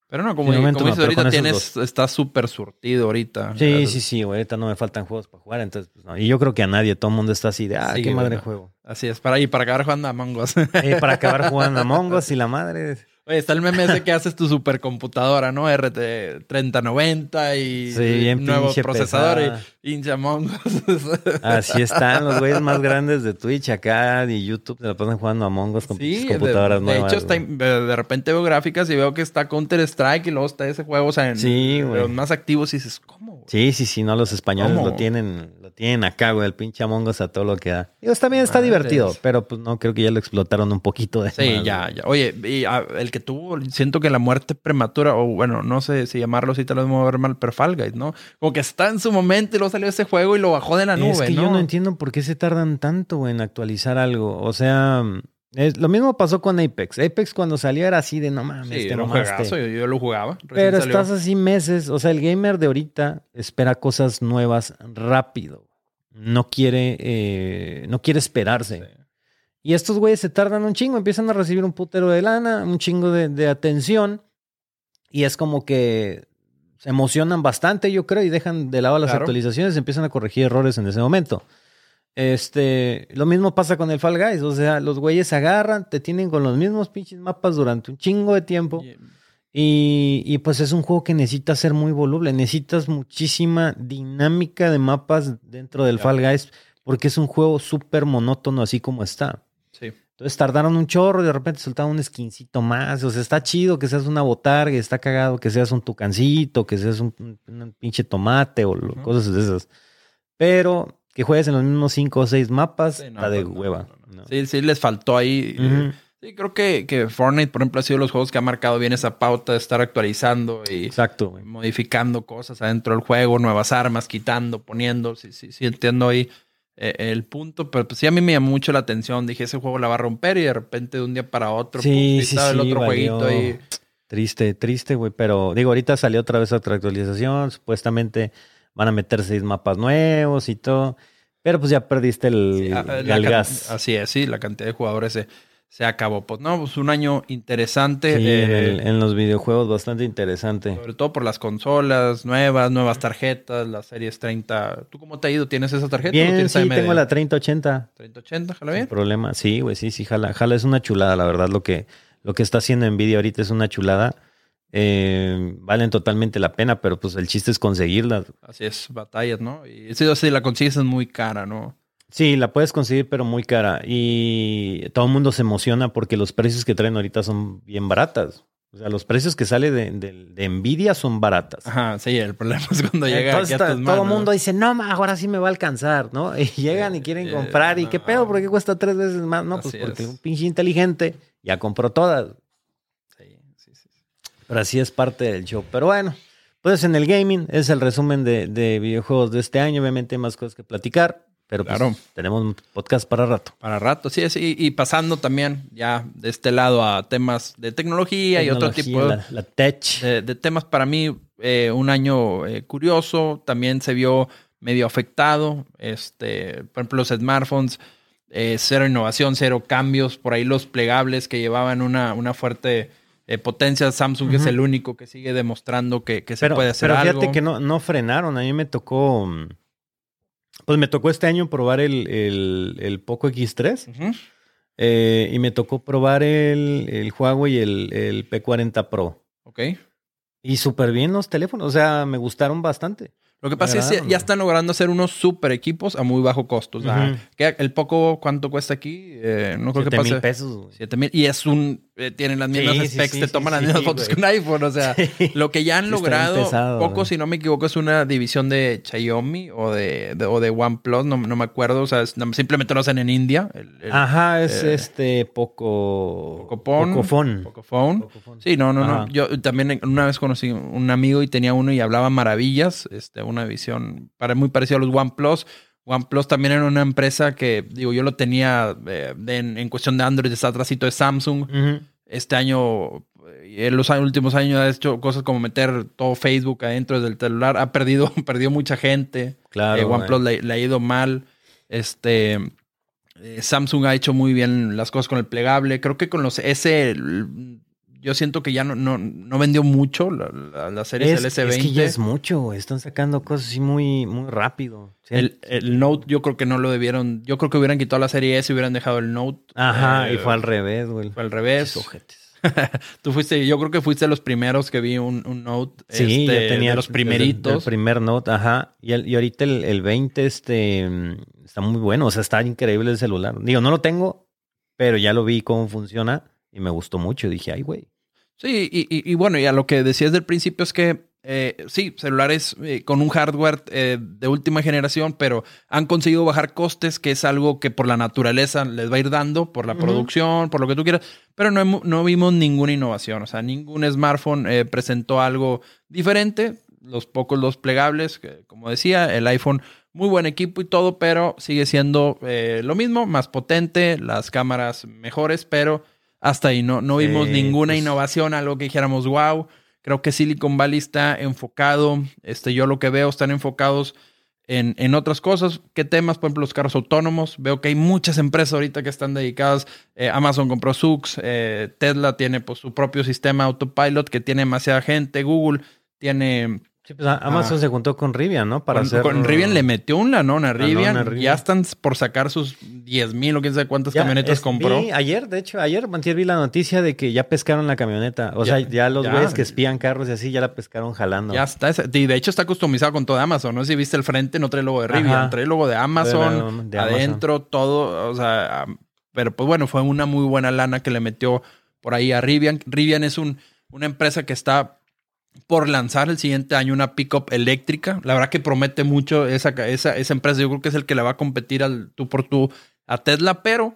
Pero no, como, dices ahorita, tienes, está súper surtido ahorita. Sí, sí, sí, güey. Ahorita no me faltan juegos para jugar, entonces, pues, no. Y yo creo que a nadie, todo el mundo está así de, ah, qué madre juego. Así es, para, y para acabar jugando a Us. Y para acabar jugando a Us y la madre. Oye, está el meme ese que haces tu supercomputadora, ¿no? RT 3090 y sí, nuevo procesador y hincha Así están los güeyes más grandes de Twitch acá y YouTube se lo pasan jugando a Mongos con computadoras de, nuevas. De hecho, de repente veo gráficas y veo que está Counter Strike y luego está ese juego, o sea, en sí, los más activos y dices, ¿cómo? Sí, sí, sí, no, los españoles lo tienen, lo tienen acá, güey, el pinche Among Us a todo lo que da. Digo, también está divertido, pero pues no, creo que ya lo explotaron un poquito de Sí, ya, ya. Oye, y ah, el que tuvo, siento que la muerte prematura, o bueno, no sé si llamarlo así, tal vez me voy a ver mal, pero Fall Guys, ¿no? Como que está en su momento y luego salió ese juego y lo bajó de la nube, Es que yo no entiendo por qué se tardan tanto en actualizar algo. O sea, es, lo mismo pasó con Apex. Apex cuando salió era así de no mames, sí, te juegazo, yo, yo, lo jugaba. Pero estás así meses. O sea, el gamer de ahorita espera cosas nuevas rápido. No quiere, eh, no quiere esperarse. Y estos güeyes se tardan un chingo, empiezan a recibir un putero de lana, un chingo de, atención. Y es como que se emocionan bastante, yo creo, y dejan de lado las actualizaciones empiezan a corregir errores en ese momento. Este, lo mismo pasa con el Fall Guys, o sea, los güeyes se agarran, te tienen con los mismos pinches mapas durante un chingo de tiempo. Y, y, pues es un juego que necesita ser muy voluble, necesitas muchísima dinámica de mapas dentro del Fall Guys porque es un juego súper monótono así como está. Sí. Entonces tardaron un chorro y de repente soltaron un skincito más. O sea, está chido que seas una botarga, está cagado que seas un tucancito, que seas un, pinche tomate o cosas de esas. Pero que juegues en los mismos cinco o seis mapas, está de pues hueva. Sí, sí, les faltó ahí. Eh, Sí, creo que, que Fortnite, por ejemplo, ha sido los juegos que ha marcado bien esa pauta de estar actualizando y Exacto, modificando cosas adentro del juego, nuevas armas, quitando, poniendo. Sí, sí, sí, entiendo ahí el punto, pero pues sí a mí me llamó mucho la atención. Dije, ese juego la va a romper y de repente de un día para otro, sí, sí, el otro jueguito ahí. Triste, triste, güey, pero digo, ahorita salió otra vez otra actualización, supuestamente van a meter seis mapas nuevos y todo, pero pues ya perdiste el, gas. Así es, sí, la cantidad de jugadores se se acabó. Pues no, pues un año interesante. Eh, en, los videojuegos bastante interesante. Sobre todo por las consolas nuevas, nuevas tarjetas, las series 30. ¿Tú cómo te ha ido? ¿Tienes esa tarjeta? Bien, sí, tengo la 3080. 3080, jala bien. Sin problema, sí, güey, sí, sí, jala. Jala es una chulada, la verdad, lo que, lo que está haciendo Nvidia ahorita es una chulada. Eh, valen totalmente la pena, pero pues el chiste es conseguirlas. Así es, batallas, ¿no? Y si la consigues es muy cara, ¿no? Sí, la puedes conseguir, pero muy cara. Y todo el mundo se emociona porque los precios que traen ahorita son bien baratas. O sea, los precios que sale de, de, Nvidia son baratas. Ajá, sí, el problema es cuando llega Entonces, Todo el mundo dice, no, ahora sí me va a alcanzar, ¿no? Y llegan y quieren comprar. ¿Y qué pedo? ¿Por qué cuesta tres veces más? No, pues porque un pinche inteligente ya compró todas. Sí, sí, sí. Pero así es parte del show. Pero bueno, pues en el gaming es el resumen de, de videojuegos de este año. Obviamente hay más cosas que platicar. Pero pues, claro. tenemos un podcast para rato. Para rato, sí, sí. Y pasando también ya de este lado a temas de tecnología, y otro tipo la, tech. De, temas para mí, eh, un año eh, curioso. También se vio medio afectado. Este, por ejemplo, los smartphones, eh, cero innovación, cero cambios. Por ahí los plegables que llevaban una, una fuerte potencia. Samsung es el único que sigue demostrando que, se puede hacer pero fíjate que no, no frenaron. A mí me tocó mm, pues me tocó este año probar el, el, Poco X3 eh, y me tocó probar el, el Huawei y el, el P40 Pro. Ok. Y súper bien los teléfonos, o sea, me gustaron bastante. Lo que pasa es que ya están logrando hacer unos super equipos a muy bajo costo. O sea, el poco, ¿cuánto cuesta aquí? Eh, no creo que pase. mil pesos. Siete mil. Y es un. Eh, tienen las mismas specs, te toman las mismas fotos que un iPhone. O sea, lo que ya han logrado, poco, si no me equivoco, es una división de Xiaomi o de, o de OnePlus, no, no me acuerdo. O sea, simplemente lo hacen en India. Ajá, es eh, este poco. Pocofon. Pocofon. Sí, no, no, no. Yo también una vez conocí un amigo y tenía uno y hablaba maravillas. Este, una visión para, muy parecida a los OnePlus. OnePlus también era una empresa que, digo, yo lo tenía eh, en, cuestión de Android, está atrásito de Samsung. Este año, eh, en los últimos años ha hecho cosas como meter todo Facebook adentro del celular. Ha perdido, perdido mucha gente. Claro. Eh, OnePlus le, ha ido mal. Este. Samsung ha hecho muy bien las cosas con el plegable. Creo que con los S yo siento que ya no, no, no vendió mucho la, la, serie del S20. Es que ya es mucho, están sacando cosas así muy, muy rápido. El, el, Note yo creo que no lo debieron, yo creo que hubieran quitado la serie S y hubieran dejado el Note. Ajá, y fue al revés, güey. Fue al revés. Tú fuiste, yo creo que fuiste los primeros que vi un, un Note. Sí, este, tenía los primeritos. El, primer Note, ajá. Y, y ahorita el, el 20 este, está muy bueno, o sea, está increíble el celular. Digo, no lo tengo, pero ya lo vi cómo funciona y me gustó mucho. Dije, ay, güey. Sí, y, y, bueno, y a lo que decías del principio es que eh, sí, celulares eh, con un hardware eh, de última generación, pero han conseguido bajar costes, que es algo que por la naturaleza les va a ir dando, por la producción, por lo que tú quieras, pero no, no vimos ninguna innovación, o sea, ningún smartphone presentó algo diferente, los pocos los plegables, que, como decía, el iPhone, muy buen equipo y todo, pero sigue siendo lo mismo, más potente, las cámaras mejores, pero hasta ahí no, no vimos ninguna pues innovación, algo que dijéramos, wow. Creo que Silicon Valley está enfocado, este, yo lo que veo, están enfocados en, en, otras cosas. ¿Qué temas? Por ejemplo, los carros autónomos. Veo que hay muchas empresas ahorita que están dedicadas. Eh, Amazon compró Sux, eh, Tesla tiene pues, su propio sistema autopilot que tiene demasiada gente, Google tiene Sí, pues Amazon ah. se juntó con Rivian, ¿no? Para con, hacer... con Rivian le metió un lanón a Rivian. Ya están por sacar sus 10 mil o quién sabe cuántas camionetas compró. ayer, de hecho, ayer vi la noticia de que ya pescaron la camioneta. O sea, ya los güeyes que espían carros y así ya la pescaron jalando. Ya está. Y de hecho está customizado con todo Amazon. No sé si viste el frente, no trae logo de Rivian. Trae logo de Amazon, adentro, todo. O sea, pero pues bueno, fue una muy buena lana que le metió por ahí a Rivian. Rivian es un, una empresa que está por lanzar el siguiente año una pickup eléctrica. La verdad que promete mucho esa, esa, esa empresa. Yo creo que es el que le va a competir al tú por tú a Tesla, pero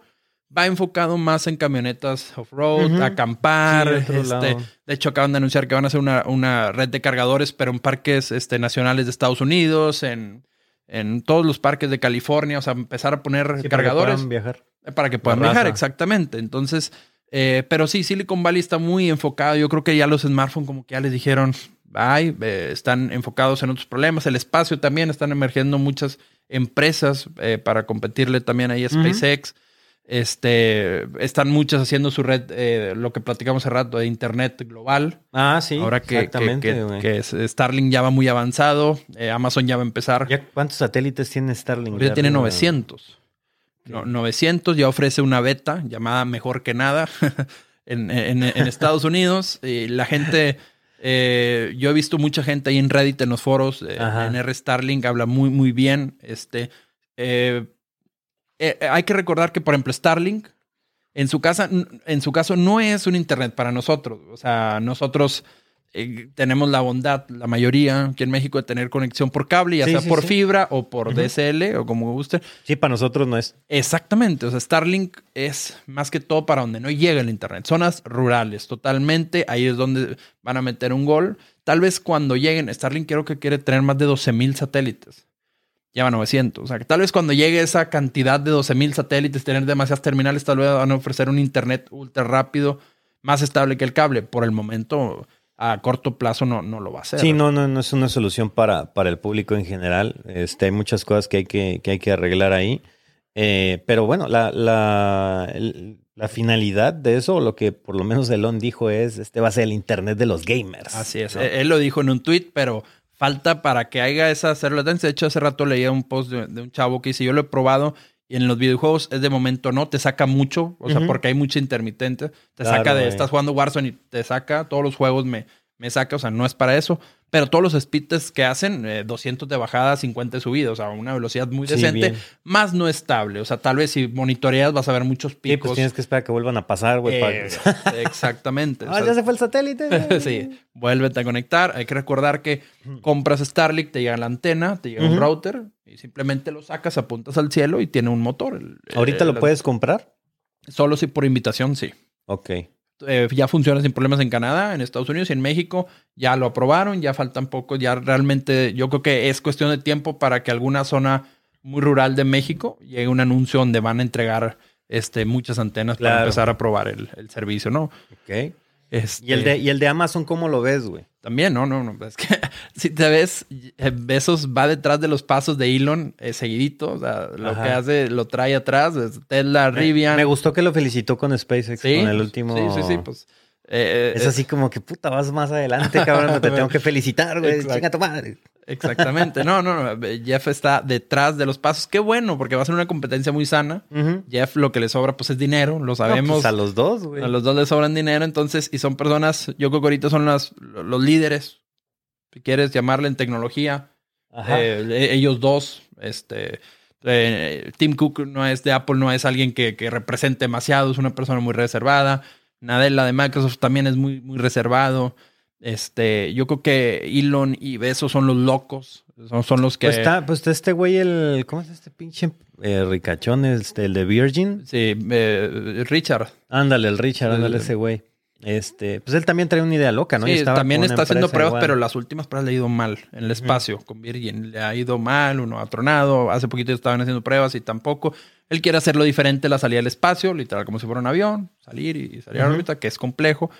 va enfocado más en camionetas off-road, acampar. este, de hecho, acaban de anunciar que van a hacer una, una red de cargadores, pero en parques este, nacionales de Estados Unidos, en, en todos los parques de California. O sea, empezar a poner cargadores. Para que puedan viajar. Para que puedan viajar, exactamente. Entonces, eh, pero sí, Silicon Valley está muy enfocado. Yo creo que ya los smartphones como que ya les dijeron, ay, eh, están enfocados en otros problemas. El espacio también, están emergiendo muchas empresas eh, para competirle también ahí a SpaceX. Este, están muchas haciendo su red, lo que platicamos hace rato, de Internet global. Ah, sí. Ahora que, exactamente, que, Starlink ya va muy avanzado, Amazon ya va a empezar. ¿Cuántos satélites tiene Starlink? Ya, tiene 900. 900 ya ofrece una beta llamada Mejor que Nada en, Estados Unidos. Y la gente, eh, yo he visto mucha gente ahí en Reddit, en los foros, eh, en R Starlink, habla muy, muy bien. Este, eh, hay que recordar que, por ejemplo, Starlink, en su, casa, en su caso, no es un Internet para nosotros. O sea, nosotros eh, tenemos la bondad, la mayoría aquí en México, de tener conexión por cable, ya sea por fibra o por DSL o como guste. Sí, para nosotros no es. Exactamente. O sea, Starlink es más que todo para donde no llega el Internet. Zonas rurales, totalmente. Ahí es donde van a meter un gol. Tal vez cuando lleguen, Starlink creo que quiere tener más de 12 mil satélites. Lleva 900. O sea, que tal vez cuando llegue esa cantidad de 12 mil satélites, tener demasiadas terminales, tal vez van a ofrecer un Internet ultra rápido, más estable que el cable. Por el momento a corto plazo no, no lo va a hacer. Sí, no, no, no es una solución para, para el público en general. Este, hay muchas cosas que hay que, que, hay que arreglar ahí. Eh, pero bueno, la, la, la, finalidad de eso, lo que por lo menos Elon dijo es, este va a ser el Internet de los gamers. Así es. Él lo dijo en un tweet, pero falta para que haya esa latencia. De hecho, hace rato leía un post de, un chavo que dice, yo lo he probado y en los videojuegos es de momento no, te saca mucho, o sea, porque hay mucha intermitente. Te saca de, estás jugando Warzone y te saca, todos los juegos me, me saca, o sea, no es para eso. Pero todos los speeds que hacen, 200 eh, de bajada, 50 de subida, o sea, una velocidad muy decente, más no estable. O sea, tal vez si monitoreas vas a ver muchos picos. Sí, pues tienes que esperar que vuelvan a pasar, güey. Eh, exactamente. ah, ya se fue el satélite. sí, vuélvete a conectar. Hay que recordar que compras Starlink, te llega la antena, te llega un router y simplemente lo sacas, apuntas al cielo y tiene un motor. ¿Ahorita lo puedes comprar? Solo si por invitación, sí. Ok. Eh, ya funciona sin problemas en Canadá, en Estados Unidos y en México. Ya lo aprobaron, ya faltan poco, ya realmente yo creo que es cuestión de tiempo para que alguna zona muy rural de México llegue un anuncio donde van a entregar este, muchas antenas para empezar a probar el, el servicio, ¿no? Ok. Este, ¿Y, el de, ¿Y el de Amazon cómo lo ves, güey? También, no, no, no. Es que si te ves, eh, Besos va detrás de los pasos de Elon eh, seguidito. O sea, lo que hace lo trae atrás. Tesla, Rivian. Me gustó que lo felicitó con SpaceX, con el último. Sí, sí, sí. Pues, eh, es, así como que puta, vas más adelante, cabrón. te tengo que felicitar, güey. Chinga tu madre. Exactamente. No, no, no. Jeff está detrás de los pasos. Qué bueno, porque va a ser una competencia muy sana. Jeff lo que le sobra, pues es dinero. Lo sabemos. pues a los dos, güey. A los dos le sobran dinero. Entonces, y son personas, yo creo que ahorita son las, los líderes. Si quieres llamarle en tecnología. Eh, e, ellos dos, este. Eh, Tim Cook no es de Apple, no es alguien que, que represente demasiado, es una persona muy reservada. Nadella de Microsoft también es muy, muy reservado. Este, yo creo que Elon y Besos son los locos. Son, son los que. Pues está, pues está este güey, el. ¿Cómo es este pinche eh, ricachón? Este, el de Virgin. Sí, Richard. Ándale, el Richard, ándale ese güey. Este, pues él también trae una idea loca, ¿no? Sí, también está haciendo pruebas, pero las últimas pruebas le ha ido mal en el espacio con Virgin. Le ha ido mal, uno ha tronado. Hace poquito estaban haciendo pruebas y tampoco. Él quiere hacerlo diferente, la salida al espacio, literal, como si fuera un avión, salir y salir a la órbita, que es complejo.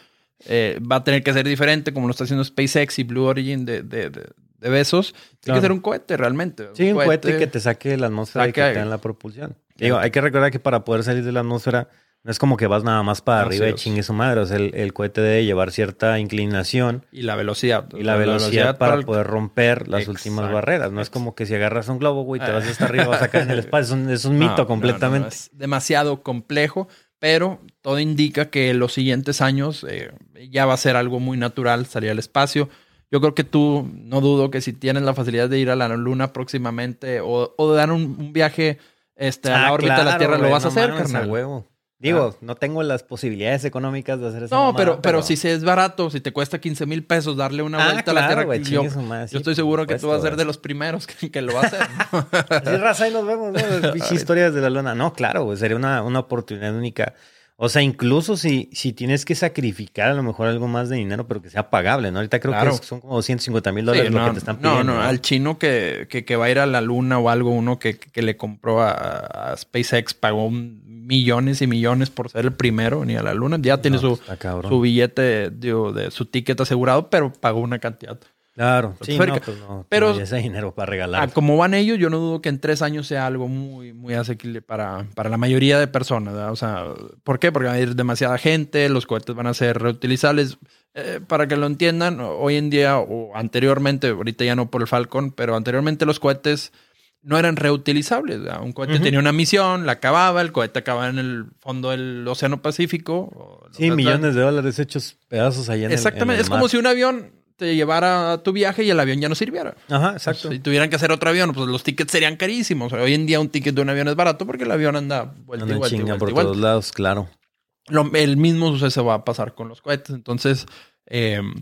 Eh, va a tener que ser diferente como lo está haciendo SpaceX y Blue Origin de, de, de, besos. Tiene que ser un cohete realmente. Sí, un, cohete, que te saque de la atmósfera y que te la propulsión. Digo, hay que recordar que para poder salir de la atmósfera No es como que vas nada más para arriba y chingue su madre. O sea, el, cohete debe llevar cierta inclinación. Y la velocidad. Y la, velocidad, para, poder romper las últimas barreras. No es como que si agarras un globo, güey, te vas hasta arriba, vas a caer en el espacio. Es un, mito completamente. es demasiado complejo, pero todo indica que en los siguientes años eh, ya va a ser algo muy natural salir al espacio. Yo creo que tú, no dudo que si tienes la facilidad de ir a la Luna próximamente o, de dar un, viaje este, a la ah, órbita de la Tierra, lo vas a hacer, carnal. Huevo. Digo, no tengo las posibilidades económicas de hacer eso. No, pero, pero, si se es barato, si te cuesta 15 mil pesos darle una ah, vuelta a la tierra, yo, yo estoy seguro que tú vas a ser de los primeros que, lo va a hacer. sí, raza, ahí nos vemos, ¿no? historias de la luna. No, claro, sería una, una oportunidad única. O sea, incluso si, si tienes que sacrificar a lo mejor algo más de dinero, pero que sea pagable, ¿no? Ahorita creo que son como 250 mil dólares lo que te están pidiendo. No, no, al chino que, que, va a ir a la luna o algo, uno que, que le compró a, SpaceX pagó millones y millones por ser el primero ni a la luna. Ya tiene su, su billete, de su ticket asegurado, pero pagó una cantidad Claro, sí, no, pues no, pero ese dinero para regalar. como van ellos, yo no dudo que en tres años sea algo muy, muy asequible para, para la mayoría de personas. O sea, ¿por qué? Porque va a ir demasiada gente, los cohetes van a ser reutilizables. Eh, para que lo entiendan, hoy en día o anteriormente, ahorita ya no por el Falcon, pero anteriormente los cohetes no eran reutilizables. Un cohete tenía una misión, la acababa, el cohete acababa en el fondo del Océano Pacífico. Sí, millones de dólares hechos pedazos allá en Exactamente, es como si un avión te llevara a tu viaje y el avión ya no sirviera. Ajá, exacto. si tuvieran que hacer otro avión, pues los tickets serían carísimos. Hoy en día un ticket de un avión es barato porque el avión anda vuelta y vuelta, por todos lados, claro. el mismo suceso va a pasar con los cohetes. Entonces, em,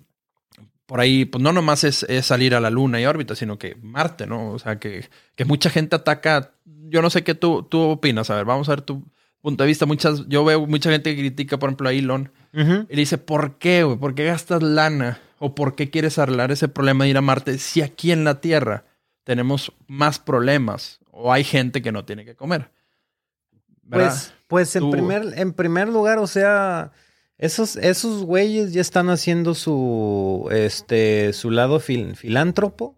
por ahí, pues no nomás es, salir a la luna y órbita, sino que Marte, ¿no? O sea, que, que mucha gente ataca. Yo no sé qué tú, tú opinas. A ver, vamos a ver tu punto de vista. Muchas, yo veo mucha gente que critica, por ejemplo, a Elon y le dice, ¿por qué, güey? ¿Por qué gastas lana? ¿O por qué quieres arreglar ese problema de ir a Marte si aquí en la Tierra tenemos más problemas o hay gente que no tiene que comer? Pues, pues en, primer, en primer lugar, o sea, esos, esos güeyes ya están haciendo su, este, su lado filántropo,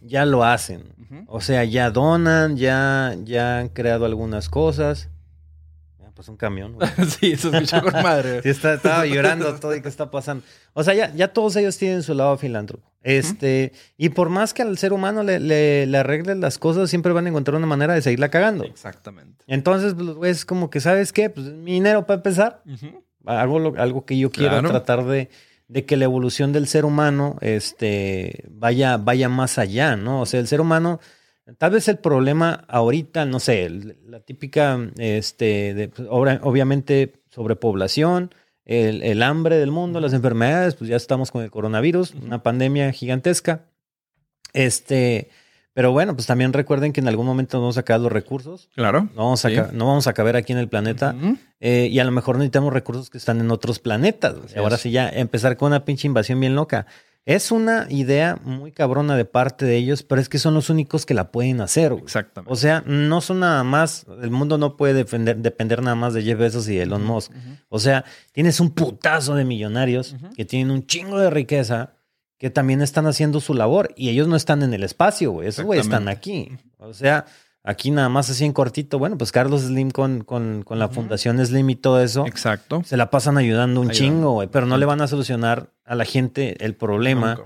ya lo hacen. O sea, ya donan, ya, ya han creado algunas cosas. Pues un camión. sí, eso escuchó con madre. sí, estaba llorando todo y qué está pasando. O sea, ya, ya todos ellos tienen su lado filántropo. Este, y por más que al ser humano le, le, arreglen las cosas, siempre van a encontrar una manera de seguirla cagando. Exactamente. Entonces, pues, es como que, ¿sabes qué? Pues mi dinero para empezar. Algo, algo que yo quiero tratar de, de que la evolución del ser humano este, vaya, vaya más allá, ¿no? O sea, el ser humano Tal vez el problema ahorita, no sé, la típica, este, de, pues, obviamente sobrepoblación, el, el, hambre del mundo, las enfermedades, pues ya estamos con el coronavirus, una pandemia gigantesca. Este, pero bueno, pues también recuerden que en algún momento vamos a sacar los recursos. Claro. No vamos a, no vamos a caber aquí en el planeta. Eh, y a lo mejor necesitamos recursos que están en otros planetas. Ahora sí, ya empezar con una pinche invasión bien loca. Es una idea muy cabrona de parte de ellos, pero es que son los únicos que la pueden hacer. Exactamente. O sea, no son nada más, el mundo no puede defender, depender nada más de Jeff Bezos y Elon Musk. O sea, tienes un putazo de millonarios que tienen un chingo de riqueza que también están haciendo su labor y ellos no están en el espacio, güey. Esos güey están aquí. O sea, Aquí nada más así en cortito. Bueno, pues Carlos Slim con, con, con la Fundación Slim y todo eso. Exacto. Se la pasan ayudando un chingo, güey. Pero no le van a solucionar a la gente el problema.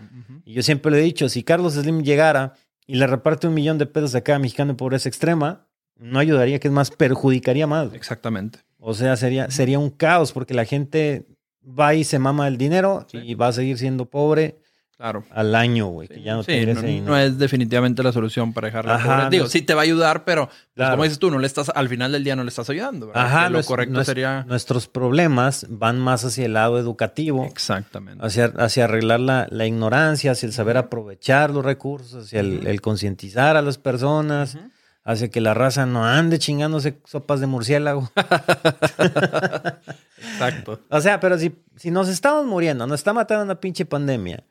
Y yo siempre le he dicho, si Carlos Slim llegara y le reparte un millón de pesos a cada mexicano de pobreza extrema, no ayudaría, que es más, perjudicaría más. Exactamente. O sea, sería, sería un caos porque la gente va y se mama el dinero y va a seguir siendo pobre Claro. Al año, güey, que ya no sí, no, es definitivamente la solución para dejarla Digo, sí te va a ayudar, pero pues, como dices tú, no le estás, al final del día no le estás ayudando. Ajá, lo correcto sería. Nuestros problemas van más hacia el lado educativo. Exactamente. Hacia, hacia arreglar la, la ignorancia, hacia el saber aprovechar los recursos, hacia el, concientizar a las personas. Hacia que la raza no ande chingándose sopas de murciélago. Exacto. o sea, pero si, si nos estamos muriendo, nos está matando una pinche pandemia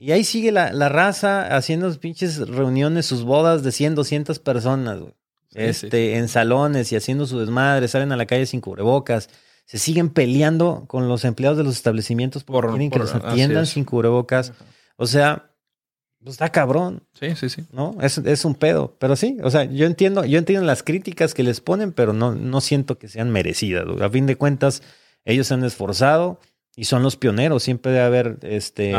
y ahí sigue la, la raza haciendo sus pinches reuniones, sus bodas de 100, 200 personas, güey. este, en salones y haciendo su desmadre, salen a la calle sin cubrebocas. Se siguen peleando con los empleados de los establecimientos porque quieren que los atiendan sin cubrebocas. O sea, pues está cabrón. Sí, sí, sí. ¿No? Es, es, un pedo. Pero sí, o sea, yo entiendo, yo entiendo las críticas que les ponen, pero no, no siento que sean merecidas. A fin de cuentas, ellos se han esforzado y son los pioneros. Siempre debe haber este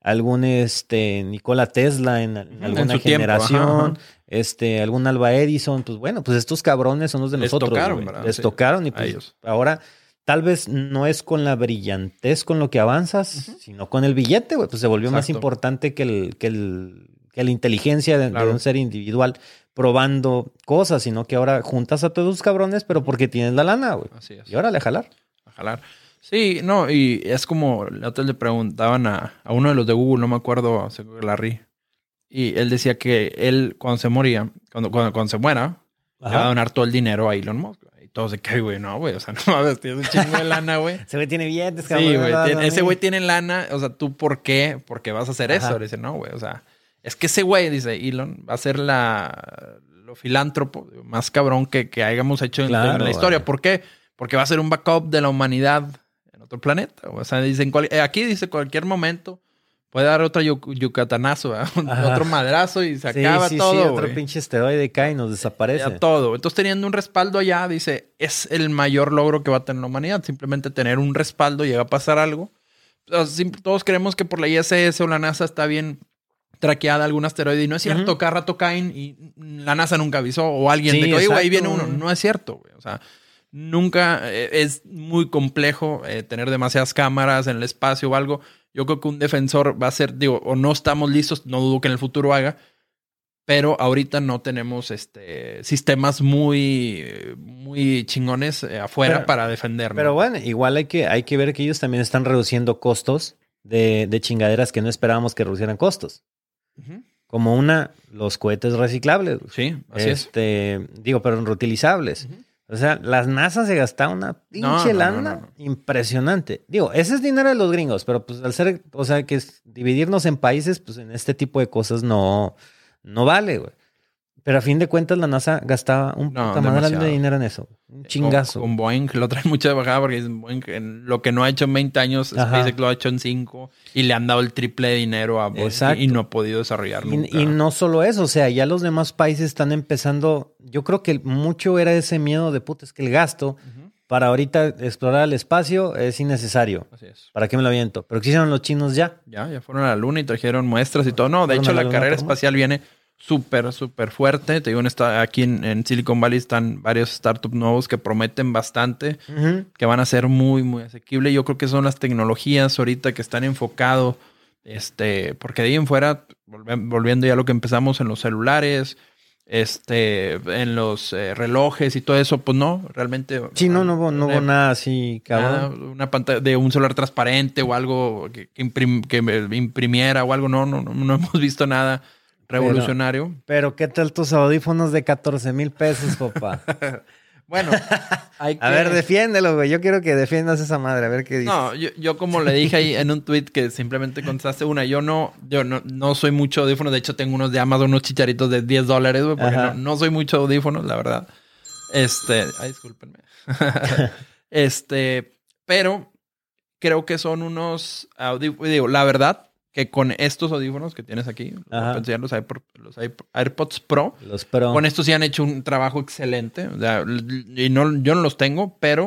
algún este Nikola Tesla en, alguna generación, este algún Alba Edison, pues bueno, pues estos cabrones son los de les nosotros. Tocaron, Les tocaron y pues ahora tal vez no es con la brillantez con lo que avanzas, sino con el billete, güey, pues se volvió más importante que el que el que la inteligencia de, un ser individual probando cosas, sino que ahora juntas a todos los cabrones, pero porque tienes la lana, güey. Así es. Y ahora a jalar. A jalar. Sí, no, y es como, la otra le preguntaban a, uno de los de Google, no me acuerdo, Larry, y él decía que él cuando se moría, cuando, cuando, se muera, le va a donar todo el dinero a Elon Musk. Y todos de que, güey, no, güey, o sea, no mames, tienes un chingo de lana, güey. ese güey tiene billetes, cabrón. Sí, güey, ese güey tiene lana, o sea, ¿tú por qué? ¿Por qué vas a hacer eso? Le dice, no, güey, o sea, es que ese güey, dice Elon, va a ser la, lo filántropo más cabrón que, que hayamos hecho en, la historia. ¿Por qué? Porque va a ser un backup de la humanidad otro planeta. O sea, dicen, eh, aquí dice cualquier momento puede dar otro yucatanazo, otro madrazo y se acaba todo. Sí, otro pinche esteroide cae y nos desaparece. todo. Entonces, teniendo un respaldo allá, dice, es el mayor logro que va a tener la humanidad. Simplemente tener un respaldo, llega a pasar algo. Todos creemos que por la ISS o la NASA está bien traqueada algún asteroide y no es cierto, cada rato caen y la NASA nunca avisó o alguien de que, oye, ahí viene uno. No es cierto, güey. O sea, Nunca eh, es muy complejo eh, tener demasiadas cámaras en el espacio o algo. Yo creo que un defensor va a ser, digo, o no estamos listos, no dudo que en el futuro haga, pero ahorita no tenemos este sistemas muy, muy chingones eh, afuera para defendernos. Pero bueno, igual hay que, hay que ver que ellos también están reduciendo costos de, chingaderas que no esperábamos que reducieran costos. Como una, los cohetes reciclables. Sí, así este, Digo, pero reutilizables. O sea, las NASA se gastaron una pinche lana impresionante. Digo, ese es dinero de los gringos, pero pues al ser, o sea, que es dividirnos en países, pues en este tipo de cosas no, no vale, güey. Pero a fin de cuentas la NASA gastaba un no, de dinero en eso. Un chingazo. Con, Boeing lo trae mucho de bajada porque Boeing, lo que no ha hecho en 20 años, SpaceX lo ha hecho en 5 y le han dado el triple de dinero a Boeing y no ha podido desarrollar nunca. Y, no solo eso, o sea, ya los demás países están empezando, yo creo que mucho era ese miedo de puta, es que el gasto para ahorita explorar el espacio es innecesario. Así es. ¿Para qué me lo aviento? Pero ¿qué hicieron los chinos ya? Ya, ya fueron a la luna y trajeron muestras y todo. No, de hecho la carrera espacial viene súper, súper fuerte. Te digo, aquí en, Silicon Valley están varios startups nuevos que prometen bastante, que van a ser muy, muy asequibles. Yo creo que son las tecnologías ahorita que están enfocados, este, porque de ahí en fuera, volviendo ya a lo que empezamos en los celulares, este, en los eh, relojes y todo eso, pues no, realmente. Sí, no, no hubo, no hubo nada así, cabrón. una pantalla de un celular transparente o algo que, imprimiera o algo, no, no, no hemos visto nada revolucionario. Pero, ¿qué tal tus audífonos de 14 mil pesos, papá? bueno, hay que... A ver, defiéndelo, güey. Yo quiero que defiendas esa madre, a ver qué dice. No, yo, como le dije ahí en un tweet que simplemente contestaste una, yo no, yo no, no soy mucho audífonos. De hecho, tengo unos de Amazon, unos chicharitos de 10 dólares, güey, porque no, no, soy mucho audífonos, la verdad. Este, ay, discúlpenme. este, pero creo que son unos audífonos, digo, la verdad, que con estos audífonos que tienes aquí, los, AirPods Pro, los Pro, con estos sí han hecho un trabajo excelente. O sea, y no, yo no los tengo, pero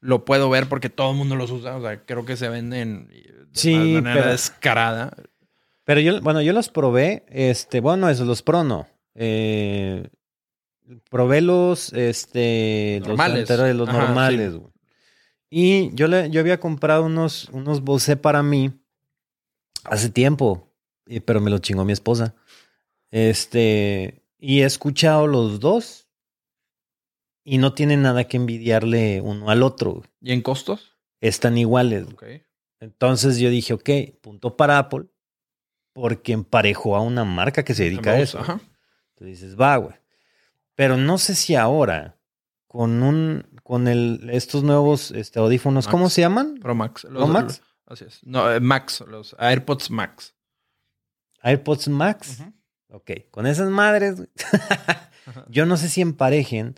lo puedo ver porque todo el mundo los usa. O sea, creo que se venden de sí, manera descarada. Pero yo, bueno, yo los probé, este, bueno, esos, los Pro no. Eh, probé los, este, normales. los, los normales. Y yo, le, yo había comprado unos, unos Bose para mí Hace tiempo, pero me lo chingó mi esposa. Este, y he escuchado los dos y no tienen nada que envidiarle uno al otro. ¿Y en costos? Están iguales. Entonces yo dije, ok, punto para Apple, porque emparejó a una marca que se dedica a eso. Ajá. Entonces dices, va, güey. Pero no sé si ahora, con un, con el, estos nuevos este, audífonos, ¿cómo se llaman? Pro Max. Pro Max. Así es. No, eh, Max, los AirPods Max. AirPods Max. Ok, con esas madres, yo no sé si emparejen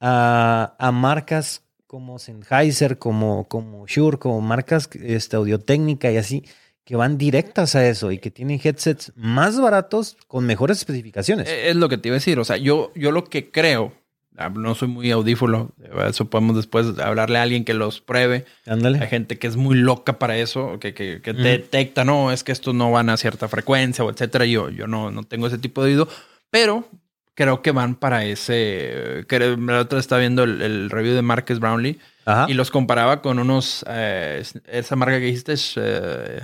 a, a marcas como Sennheiser, como, como Shure, como marcas este, Audiotécnica y así, que van directas a eso y que tienen headsets más baratos con mejores especificaciones. Es lo que te iba a decir. O sea, yo, yo lo que creo, no soy muy audífono, eso podemos después hablarle a alguien que los pruebe. Ándale. Hay gente que es muy loca para eso, que, que, que detecta, no, es que estos no van a cierta frecuencia o etcétera. Yo, yo no, no tengo ese tipo de oído, pero creo que van para ese. Que la otra está viendo el, review de Marcus Brownlee y los comparaba con unos. Eh, esa marca que dijiste es. Eh,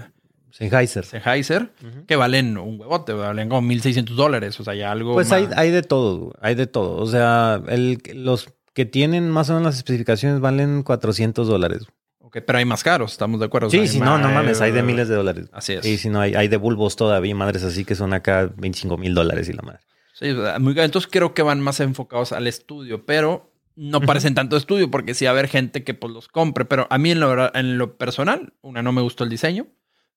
Sennheiser. Sennheiser, que valen un huevote, valen como 1.600 dólares, o sea, ya algo Pues hay, hay de todo, hay de todo. O sea, el, los que tienen más o menos las especificaciones valen 400 dólares. Ok, pero hay más caros, estamos de acuerdo. Sí, sí, no, no mames, hay de miles de dólares. Así es. Y si no, hay, hay de bulbos todavía, madres así que son acá 25 mil dólares y la madre. Sí, muy, entonces creo que van más enfocados al estudio, pero no parecen tanto estudio porque sí va a haber gente que pues los compre, pero a mí en lo, en lo personal, una no me gustó el diseño.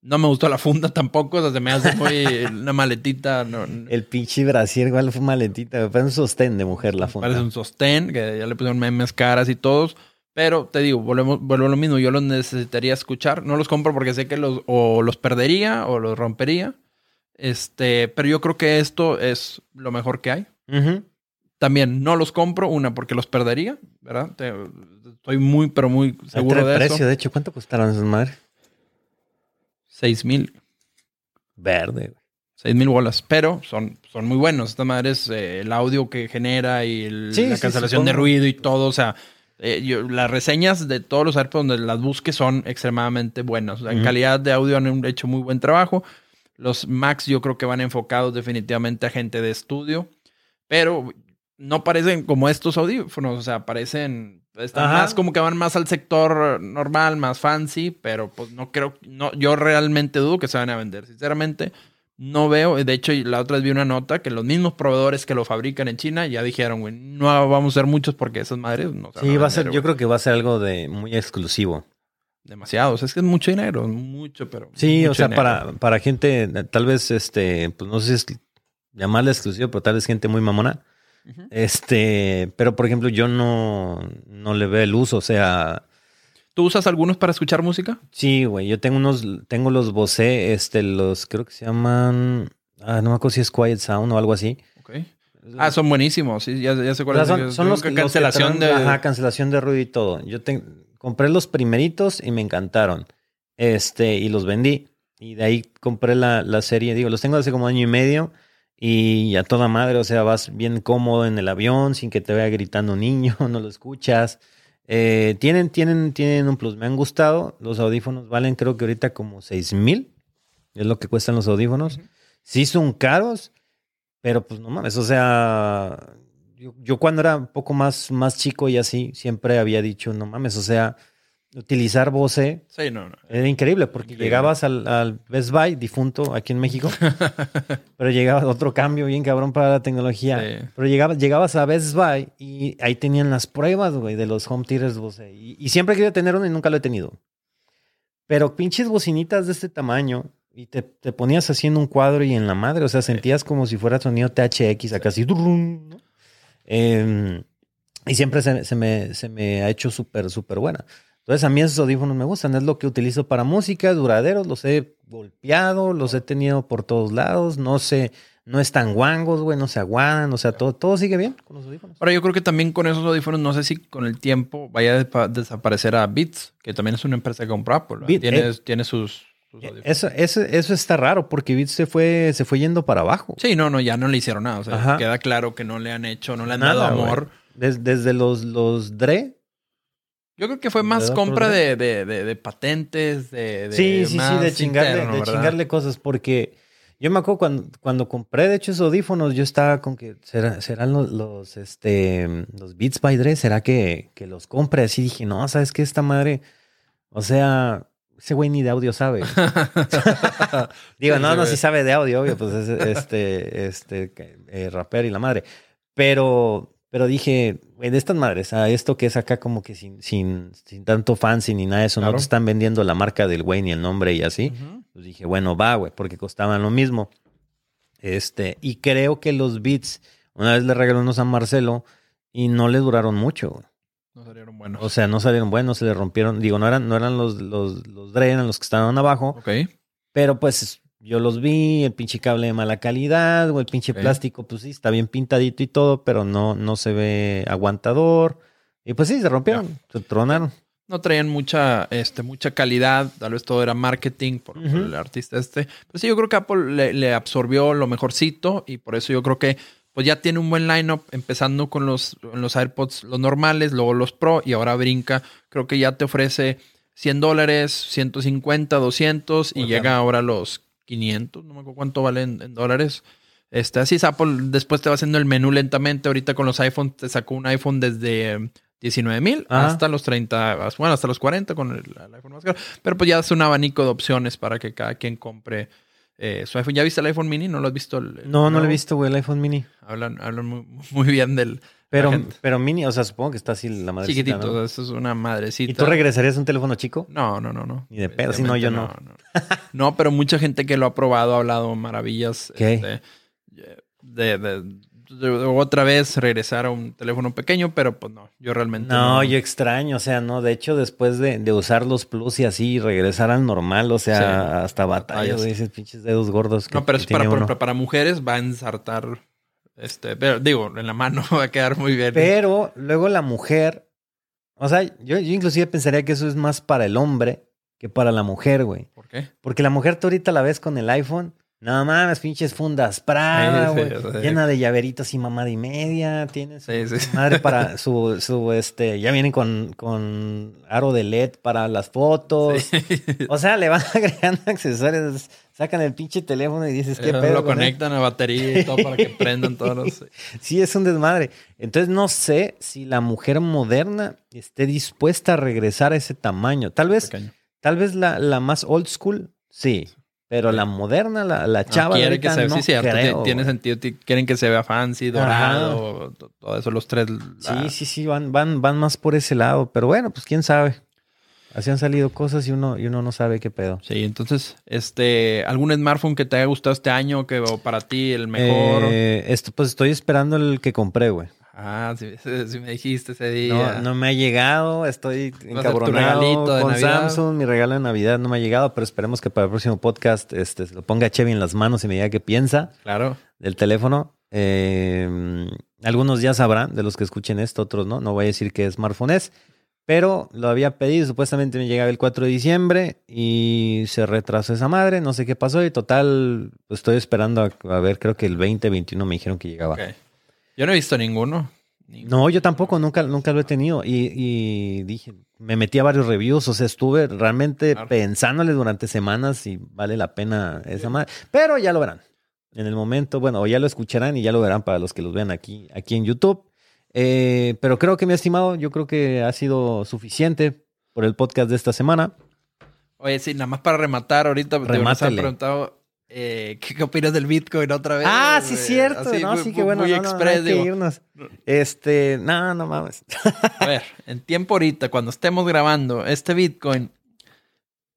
No me gustó la funda tampoco, o sea, se me hace muy una maletita. El pinche brasier igual fue maletita, parece un sostén de mujer la funda. Parece un sostén, que ya le pusieron memes caras y todos. Pero te digo, volvemos, vuelvo a lo mismo, yo los necesitaría escuchar. No los compro porque sé que los o los perdería o los rompería. Este, pero yo creo que esto es lo mejor que hay. También no los compro, una, porque los perdería, ¿verdad? estoy muy, pero muy seguro de precio, de hecho, ¿cuánto costaron esas madres? Seis mil. Verde, Seis mil bolas, pero son, son muy buenos. Esta madre es eh, el audio que genera y la cancelación de ruido y todo. O sea, eh, las reseñas de todos los AirPods donde las busques son extremadamente buenas. en calidad de audio han hecho muy buen trabajo. Los Macs yo creo que van enfocados definitivamente a gente de estudio, pero no parecen como estos audífonos, o sea, parecen están más como que van más al sector normal, más fancy, pero pues no creo, no, yo realmente dudo que se van a vender. Sinceramente, no veo. De hecho, la otra vez vi una nota que los mismos proveedores que lo fabrican en China ya dijeron, güey, no vamos a ser muchos porque esas madres no se Sí, va a ser, yo creo que va a ser algo de muy exclusivo. Demasiado, o sea, es que es mucho dinero, mucho, pero. Sí, o sea, para, para gente, tal vez, este, pues no sé si es llamarle exclusivo, pero tal vez gente muy mamona este, pero por ejemplo, yo no, no le veo el uso, o sea. ¿Tú usas algunos para escuchar música? Sí, güey. Yo tengo unos, tengo los Bose, este, los creo que se llaman. Ah, no me acuerdo si es Quiet Sound o algo así. Ok. Ah, son buenísimos, sí, ya, ya sé cuáles son. Son los que cancelación de. Ajá, cancelación de ruido y todo. Yo compré los primeritos y me encantaron. Este, y los vendí. Y de ahí compré la, la serie, digo, los tengo hace como año y medio y a toda madre, o sea, vas bien cómodo en el avión sin que te vaya gritando un niño, no lo escuchas. Eh, tienen, tienen, tienen un plus. Me han gustado. Los audífonos valen, creo que ahorita como 6 mil. Es lo que cuestan los audífonos. Sí son caros, pero pues no mames. O sea, yo, yo, cuando era un poco más, más chico y así, siempre había dicho, no mames, o sea, utilizar Bose sí, no, no. era increíble porque llegabas al, Best Buy, difunto aquí en México, pero llegaba otro cambio bien cabrón para la tecnología. Pero llegabas, llegabas a Best Buy y ahí tenían las pruebas, güey, de los home theaters Bose. Y, siempre quería tener uno y nunca lo he tenido. Pero pinches bocinitas de este tamaño y te, ponías haciendo un cuadro y en la madre, o sea, sentías como si fuera sonido THX acá así. Em, y siempre se, me, se me ha hecho súper, súper buena. Entonces a mí esos audífonos me gustan, es lo que utilizo para música, duraderos, los he golpeado, los he tenido por todos lados, no sé, no están guangos, güey, no se aguadan, o sea, todo, todo sigue bien con los audífonos. Ahora yo creo que también con esos audífonos, no sé si con el tiempo vaya a desaparecer a Beats, que también es una empresa que compró Apple, tiene, eh, tiene sus, Eso, eso, eso, está raro porque Beats se fue, se fue yendo para abajo. Sí, no, no, ya no le hicieron nada. O sea, queda claro que no le han hecho, no le han dado amor. desde los, los Dre yo creo que fue más compra de, de, de, patentes, de, Sí, sí, sí, de chingarle, de chingarle cosas, porque yo me acuerdo cuando, cuando compré, de hecho, esos audífonos, yo estaba con que serán los, los, este, los Beats by Dre, ¿será que, que los compre? Así dije, no, ¿sabes qué? Esta madre, o sea, ese güey ni de audio sabe. Digo, no, no, sí sabe de audio, obvio, pues es este, este, eh, rapper y la madre. Pero pero dije, güey, de estas madres, a esto que es acá como que sin, sin, sin tanto fancy ni nada de eso, no te están vendiendo la marca del güey ni el nombre y así. Pues dije, bueno, va, güey, porque costaban lo mismo. Este, y creo que los beats, una vez le regaló unos a Marcelo y no le duraron mucho, güey. No salieron buenos. O sea, no salieron buenos, se le rompieron. Digo, no eran, no eran los, los, los Dre, eran los que estaban abajo. Ok. Pero pues yo los vi, el pinche cable de mala calidad, o el pinche plástico, pues sí, está bien pintadito y todo, pero no, no se ve aguantador. Y pues sí, se rompieron, se tronaron. No traían mucha, este, mucha calidad, tal vez todo era marketing por, el artista este. Pues sí, yo creo que Apple le, absorbió lo mejorcito y por eso yo creo que pues ya tiene un buen lineup, empezando con los, los AirPods, los normales, luego los Pro y ahora brinca. Creo que ya te ofrece 100 dólares, 150, 200 y llega ahora los 500, no me acuerdo cuánto vale en, dólares. Este, así es Apple, después te va haciendo el menú lentamente. Ahorita con los iPhones te sacó un iPhone desde 19 mil hasta los 30, bueno, hasta los 40 con el, iPhone más caro. Pero pues ya es un abanico de opciones para que cada quien compre eh, su iPhone. ¿Ya viste el iPhone mini? ¿No lo has visto? no, no lo he visto, güey, el iPhone mini. Hablan, hablan muy, bien del... Pero, pero mini, o sea, supongo que está así la madrecita. Chiquitito, eso es una madrecita. ¿Y tú regresarías a un teléfono chico? No, no, no, no. Ni de pedo, si no, yo no. No, pero mucha gente que lo ha probado ha hablado maravillas. Este, de, de, otra vez regresar a un teléfono pequeño, pero pues no, yo realmente no. yo extraño, o sea, no, de hecho después de, de usar los plus y así regresar al normal, o sea, hasta batalla, dices pinches dedos gordos. no, pero es para, para, mujeres va a ensartar, este, pero digo, en la mano va a quedar muy bien. Pero luego la mujer, o sea, yo, yo inclusive pensaría que eso es más para el hombre que para la mujer, güey. ¿Por qué? Porque la mujer tú ahorita la ves con el iPhone no mames, pinches fundas Prada, llena de llaveritos y mamada y media. Tiene su madre para su, su, este, ya vienen con, con aro de LED para las fotos. O sea, le van agregando accesorios, sacan el pinche teléfono y dices, ¿qué pedo? Lo conectan a batería y todo para que prendan todos los... Sí, es un desmadre. Entonces no sé si la mujer moderna esté dispuesta a regresar a ese tamaño. Tal vez, tal vez la, la más old school, sí. Pero la moderna, la, la chava. quiere que se vea, sí, cierto, tiene sentido. Quieren que se vea fancy, dorado, todo eso, los tres. Sí, sí, sí, van, van, van más por ese lado. Pero bueno, pues quién sabe. Así han salido cosas y uno, y uno no sabe qué pedo. Sí, entonces, este, ¿algún smartphone que te haya gustado este año que para ti el mejor? Eh, esto, pues estoy esperando el que compré, güey. Ah, si, me dijiste ese día. No, no me ha llegado, estoy encabronado con Samsung, mi regalo de Navidad no me ha llegado, pero esperemos que para el próximo podcast este, lo ponga Chevy en las manos y me diga qué piensa claro. del teléfono. Eh, algunos ya sabrán, de los que escuchen esto, otros no, no voy a decir qué smartphone es, pero lo había pedido, supuestamente me llegaba el 4 de diciembre y se retrasó esa madre, no sé qué pasó y total, pues, estoy esperando a, ver, creo que el 20, 21 me dijeron que llegaba. Yo no he visto ninguno. No, yo tampoco, nunca, nunca lo he tenido. Y, dije, me metí a varios reviews, o sea, estuve realmente pensándole durante semanas si vale la pena esa madre. Pero ya lo verán. En el momento, bueno, o ya lo escucharán y ya lo verán para los que los vean aquí, aquí en YouTube. Eh, pero creo que mi estimado, yo creo que ha sido suficiente por el podcast de esta semana. Oye, sí, nada más para rematar, ahorita te han preguntado eh, ¿qué, opinas del Bitcoin otra vez? Ah, sí, cierto. no, sí, que bueno. Muy irnos. Este, no, no mames. A ver, en tiempo ahorita, cuando estemos grabando, este Bitcoin,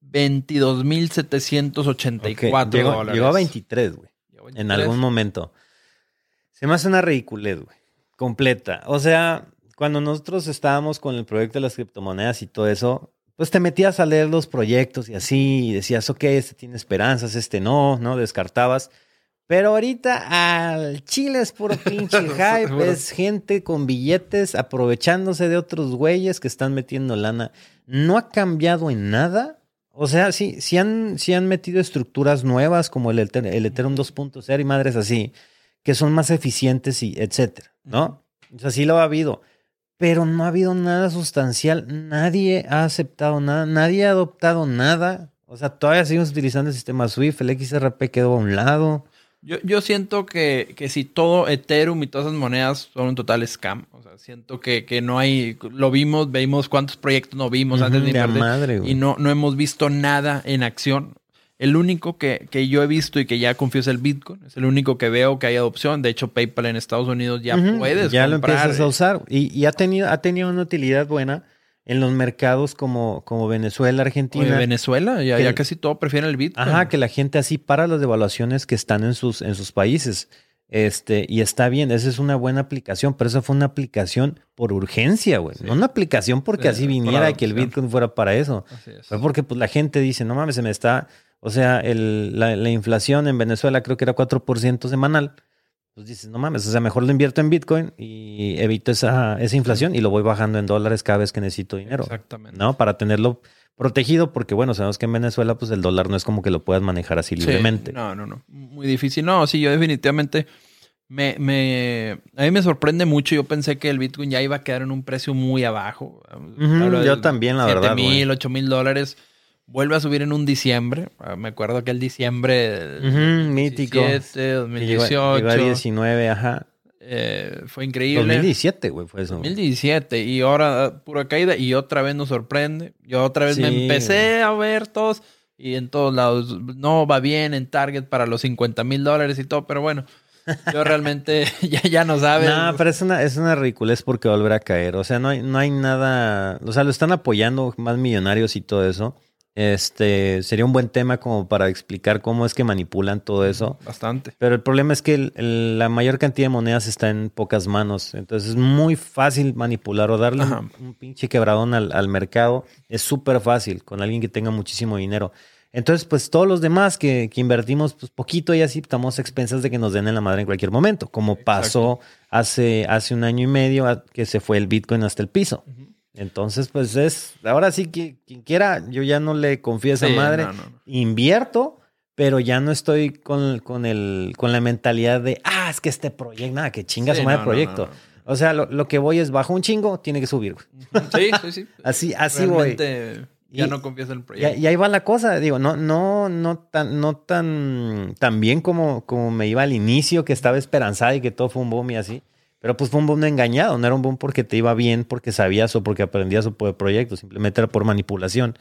22.784 dólares. Llegó a 23, güey. En algún momento. Se me hace una ridiculez, güey. Completa. O sea, cuando nosotros estábamos con el proyecto de las criptomonedas y todo eso, pues te metías a leer los proyectos y así, y decías, ok, este tiene esperanzas, este no, ¿no? Descartabas. Pero ahorita al Chile es puro pinche hype, es gente con billetes aprovechándose de otros güeyes que están metiendo lana. No ha cambiado en nada. O sea, sí, sí, han, han metido estructuras nuevas como el, el Ethereum 2.0 y madres así, que son más eficientes y etcétera, ¿no? O sea, sí lo ha habido pero no ha habido nada sustancial. Nadie ha aceptado nada, nadie ha adoptado nada. O sea, todavía seguimos utilizando el sistema SWIFT, el XRP quedó a un lado. Yo, yo siento que, que, si todo Ethereum y todas esas monedas son un total scam. O sea, siento que, que no hay. Lo vimos, veimos cuántos proyectos no vimos antes de, madre, Y no, no hemos visto nada en acción. El único que, que, yo he visto y que ya confío es el Bitcoin. Es el único que veo que hay adopción. De hecho, PayPal en Estados Unidos ya puedes Ya lo empiezas a usar. Y, y, ha, tenido, ha tenido una utilidad buena en los mercados como, como Venezuela, Argentina. Venezuela, ya, ya, casi todo prefiere el Bitcoin. Ajá, que la gente así para las devaluaciones que están en sus, en sus países. Este, y está bien, esa es una buena aplicación, pero esa fue una aplicación por urgencia, güey. No una aplicación porque así viniera que el Bitcoin fuera para eso. Fue porque pues la gente dice, no mames, se me está O sea, el, la, la, inflación en Venezuela creo que era 4% semanal. Pues dices, no mames, o sea, mejor lo invierto en Bitcoin y evito esa, esa inflación y lo voy bajando en dólares cada vez que necesito dinero. Exactamente. ¿No? Para tenerlo protegido, porque bueno, sabemos que en Venezuela, pues el dólar no es como que lo puedas manejar así libremente. no, no, no. Muy difícil. No, sí, yo definitivamente me, me, a mí me sorprende mucho. Yo pensé que el Bitcoin ya iba a quedar en un precio muy abajo. yo también, la verdad. 7 mil, 8 mil dólares. Vuelve a subir en un diciembre. Ah, me acuerdo que el diciembre. mítico. 2018. Llegó, 19, ajá. Eh, fue increíble. 2017, güey, fue eso. 2017. Y ahora ah, pura caída. Y otra vez nos sorprende. Yo otra vez me empecé a ver todos. Y en todos lados. No va bien en Target para los 50 mil dólares y todo. Pero bueno. Yo realmente ya, ya no sabe. No, pero es una, es una ridiculez porque volver a caer. O sea, no hay, no hay nada. O sea, lo están apoyando más millonarios y todo eso. Este sería un buen tema como para explicar cómo es que manipulan todo eso. Bastante. Pero el problema es que la mayor cantidad de monedas está en pocas manos. Entonces es muy fácil manipular o darle un, pinche quebradón al, al mercado. Es súper fácil con alguien que tenga muchísimo dinero. Entonces, pues todos los demás que, invertimos pues poquito y así estamos a expensas de que nos den en la madre en cualquier momento, como pasó hace, hace un año y medio que se fue el Bitcoin hasta el piso. Entonces, pues es, ahora sí que quien quiera, yo ya no le confío a esa madre, invierto, pero ya no estoy con, con, el, con la mentalidad de, ah, es que este proyecto, nada, que chinga su madre proyecto. O sea, lo, que voy es bajo un chingo, tiene que subir. Sí, sí, sí. así, así voy. Ya no confías en el proyecto. Y, ahí va la cosa, digo, no, no, no tan, no tan, tan bien como, como me iba al inicio, que estaba esperanzada y que todo fue un boom y así. Pero pues fue un boom engañado, no era un boom porque te iba bien, porque sabías o porque aprendías o por el proyecto, simplemente era por manipulación.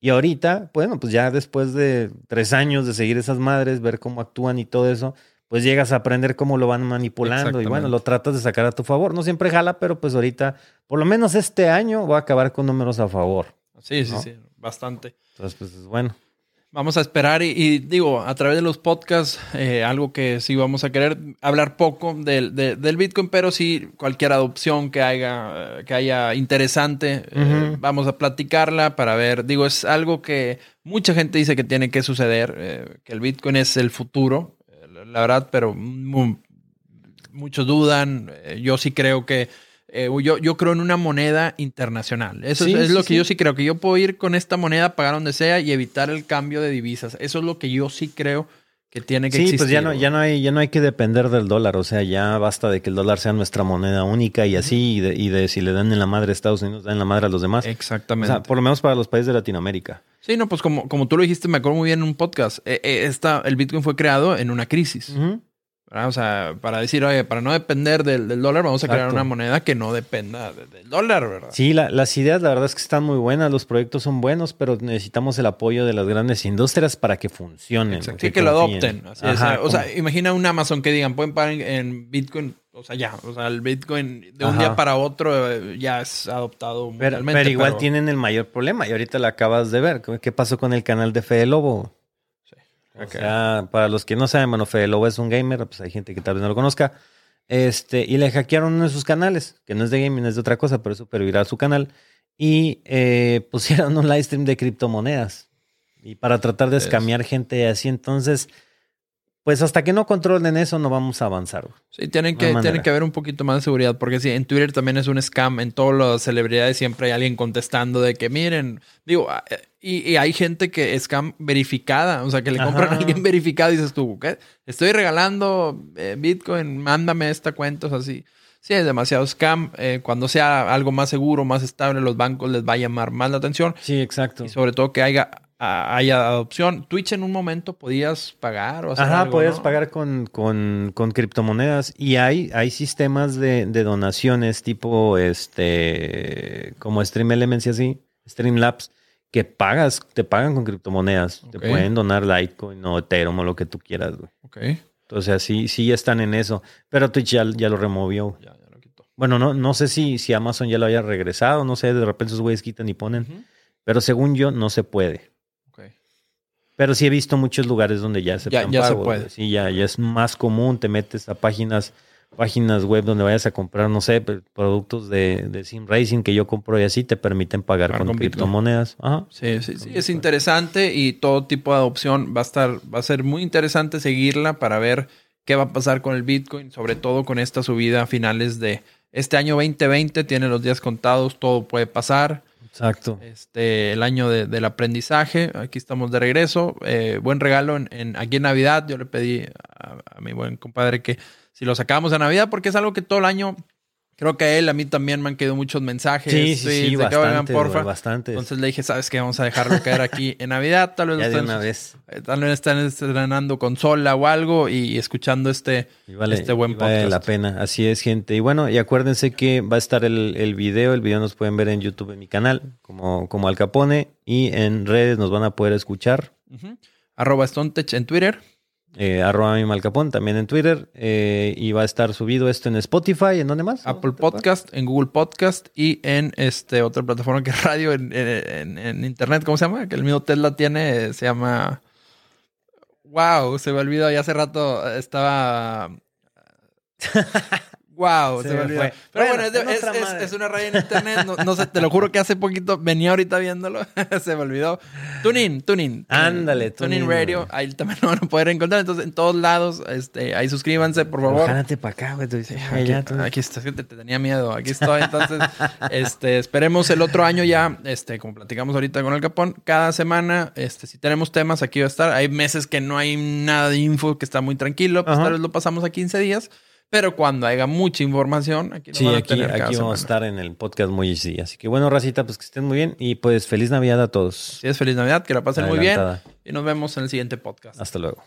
Y ahorita, bueno, pues ya después de tres años de seguir esas madres, ver cómo actúan y todo eso, pues llegas a aprender cómo lo van manipulando y bueno, lo tratas de sacar a tu favor. No siempre jala, pero pues ahorita, por lo menos este año, voy a acabar con números a favor. Sí, sí, sí, bastante. Entonces, pues es bueno. Vamos a esperar y, digo, a través de los podcasts, eh, algo que sí vamos a querer hablar poco del, del Bitcoin, pero sí cualquier adopción que haya, que haya interesante, eh, vamos a platicarla para ver, digo, es algo que mucha gente dice que tiene que suceder, eh, que el Bitcoin es el futuro, la verdad, pero muchos dudan, yo sí creo que eh, yo, yo creo en una moneda internacional. Eso es, lo que yo sí creo, que yo puedo ir con esta moneda, pagar donde sea y evitar el cambio de divisas. Eso es lo que yo sí creo que tiene que existir. Sí, pues ya no, ya no hay, ya no hay que depender del dólar. O sea, ya basta de que el dólar sea nuestra moneda única y así, y de, si le dan en la madre a Estados Unidos, dan en la madre a los demás. Exactamente. O sea, por lo menos para los países de Latinoamérica. Sí, no, pues como, como tú lo dijiste, me acuerdo muy bien en un podcast. Eh, eh, el Bitcoin fue creado en una crisis. O sea, para decir, oye, para no depender del, dólar, vamos a crear una moneda que no dependa del dólar, ¿verdad? Sí, las ideas, la verdad es que están muy buenas, los proyectos son buenos, pero necesitamos el apoyo de las grandes industrias para que funcionen. sí, que lo adopten. o sea, imagina un Amazon que digan, pueden pagar en, Bitcoin, o sea, ya, o sea, el Bitcoin de un día para otro eh, ya es adoptado pero, Pero igual tienen el mayor problema, y ahorita lo acabas de ver. ¿Qué pasó con el canal de Fede Lobo? O sea, para los que no saben, bueno, Fede Lobo es un gamer, pues hay gente que tal vez no lo conozca. Este, y le hackearon uno de sus canales, que no es de gaming, es de otra cosa, pero es súper a su canal. Y eh, pusieron un live stream de criptomonedas. Y para tratar de escamear gente así, entonces pues hasta que no controlen eso no vamos a avanzar. Sí, tienen que, tienen que haber un poquito más de seguridad, porque sí, en Twitter también es un scam, en todas las celebridades siempre hay alguien contestando de que miren, digo, ah, eh, y, hay gente que scam verificada, o sea, que le compran a alguien verificado y dices tú, ¿qué? Estoy regalando eh, Bitcoin, mándame esta cuenta, o sea, sí. Sí, es demasiado scam. Eh, cuando sea algo más seguro, más estable, los bancos les va a llamar más la atención. Sí, exacto. Y sobre todo que haya haya adopción. Twitch en un momento podías pagar o hacer Ajá, podías pagar con, con, con, criptomonedas. Y hay, hay sistemas de, de, donaciones tipo este como Stream Elements y así, Streamlabs, que pagas, te pagan con criptomonedas. Te pueden donar Litecoin o Ethereum o lo que tú quieras, güey. Ok. Entonces, sí, sí están en eso. Pero Twitch ya, lo removió. Ya, ya lo quitó. Bueno, no, no sé si, si Amazon ya lo haya regresado, no sé, de repente esos güeyes quitan y ponen. Pero según yo, no se puede. Pero sí he visto muchos lugares donde ya se, ya, ya se puede. Sí, ya, ya es más común, te metes a páginas páginas web donde vayas a comprar, no sé, productos de, de sim racing que yo compro y así te permiten pagar con, criptomonedas. Sí, sí, sí, es interesante y todo tipo de adopción va a estar, va a ser muy interesante seguirla para ver qué va a pasar con el Bitcoin, sobre todo con esta subida a finales de este año 2020, tiene los días contados, todo puede pasar. Exacto. Este, el año del aprendizaje. Aquí estamos de regreso. Eh, buen regalo en, aquí en Navidad. Yo le pedí a, mi buen compadre que si lo sacábamos a Navidad, porque es algo que todo el año Creo que a él, a mí también me han quedado muchos mensajes. Sí, sí, sí, bastante, bastante. Entonces le dije, ¿sabes qué? Vamos a dejarlo caer aquí en Navidad. Tal vez, ya están, una vez. Eh, tal vez están estrenando consola o algo y escuchando este, este buen podcast. Vale la pena. Así es, gente. Y bueno, y acuérdense que va a estar el, el video. El video nos pueden ver en YouTube en mi canal, como, como Al Capone. Y en redes nos van a poder escuchar. Arroba Stontech en Twitter eh, arroba mi malcapón, también en Twitter. Eh, y va a estar subido esto en Spotify, ¿en dónde más? Apple Podcast, en Google Podcast y en este otra plataforma que es radio en, internet, ¿cómo se llama? Que el mismo Tesla tiene, se llama... Wow, se me olvidó, ya hace rato estaba... Wow, se, me olvidó. Pero bueno, es, una radio en internet. No, sé, te lo juro que hace poquito venía ahorita viéndolo. se me olvidó. Tuning, tuning. Ándale, tuning. Radio. Ahí también lo van a poder encontrar. Entonces, en todos lados, este, ahí suscríbanse, por favor. Jálate para acá, güey. aquí, aquí estás, te, te, tenía miedo. Aquí estoy. Entonces, este, esperemos el otro año ya, este, como platicamos ahorita con el Capón, cada semana, este, si tenemos temas, aquí va a estar. Hay meses que no hay nada de info, que está muy tranquilo. Pues tal vez lo pasamos a 15 días. Pero cuando haya mucha información, aquí, sí, aquí, aquí vamos a estar en el podcast muy sí. Así que bueno, Racita, pues que estén muy bien y pues feliz Navidad a todos. Sí, es feliz Navidad, que la pasen muy bien y nos vemos en el siguiente podcast. Hasta luego.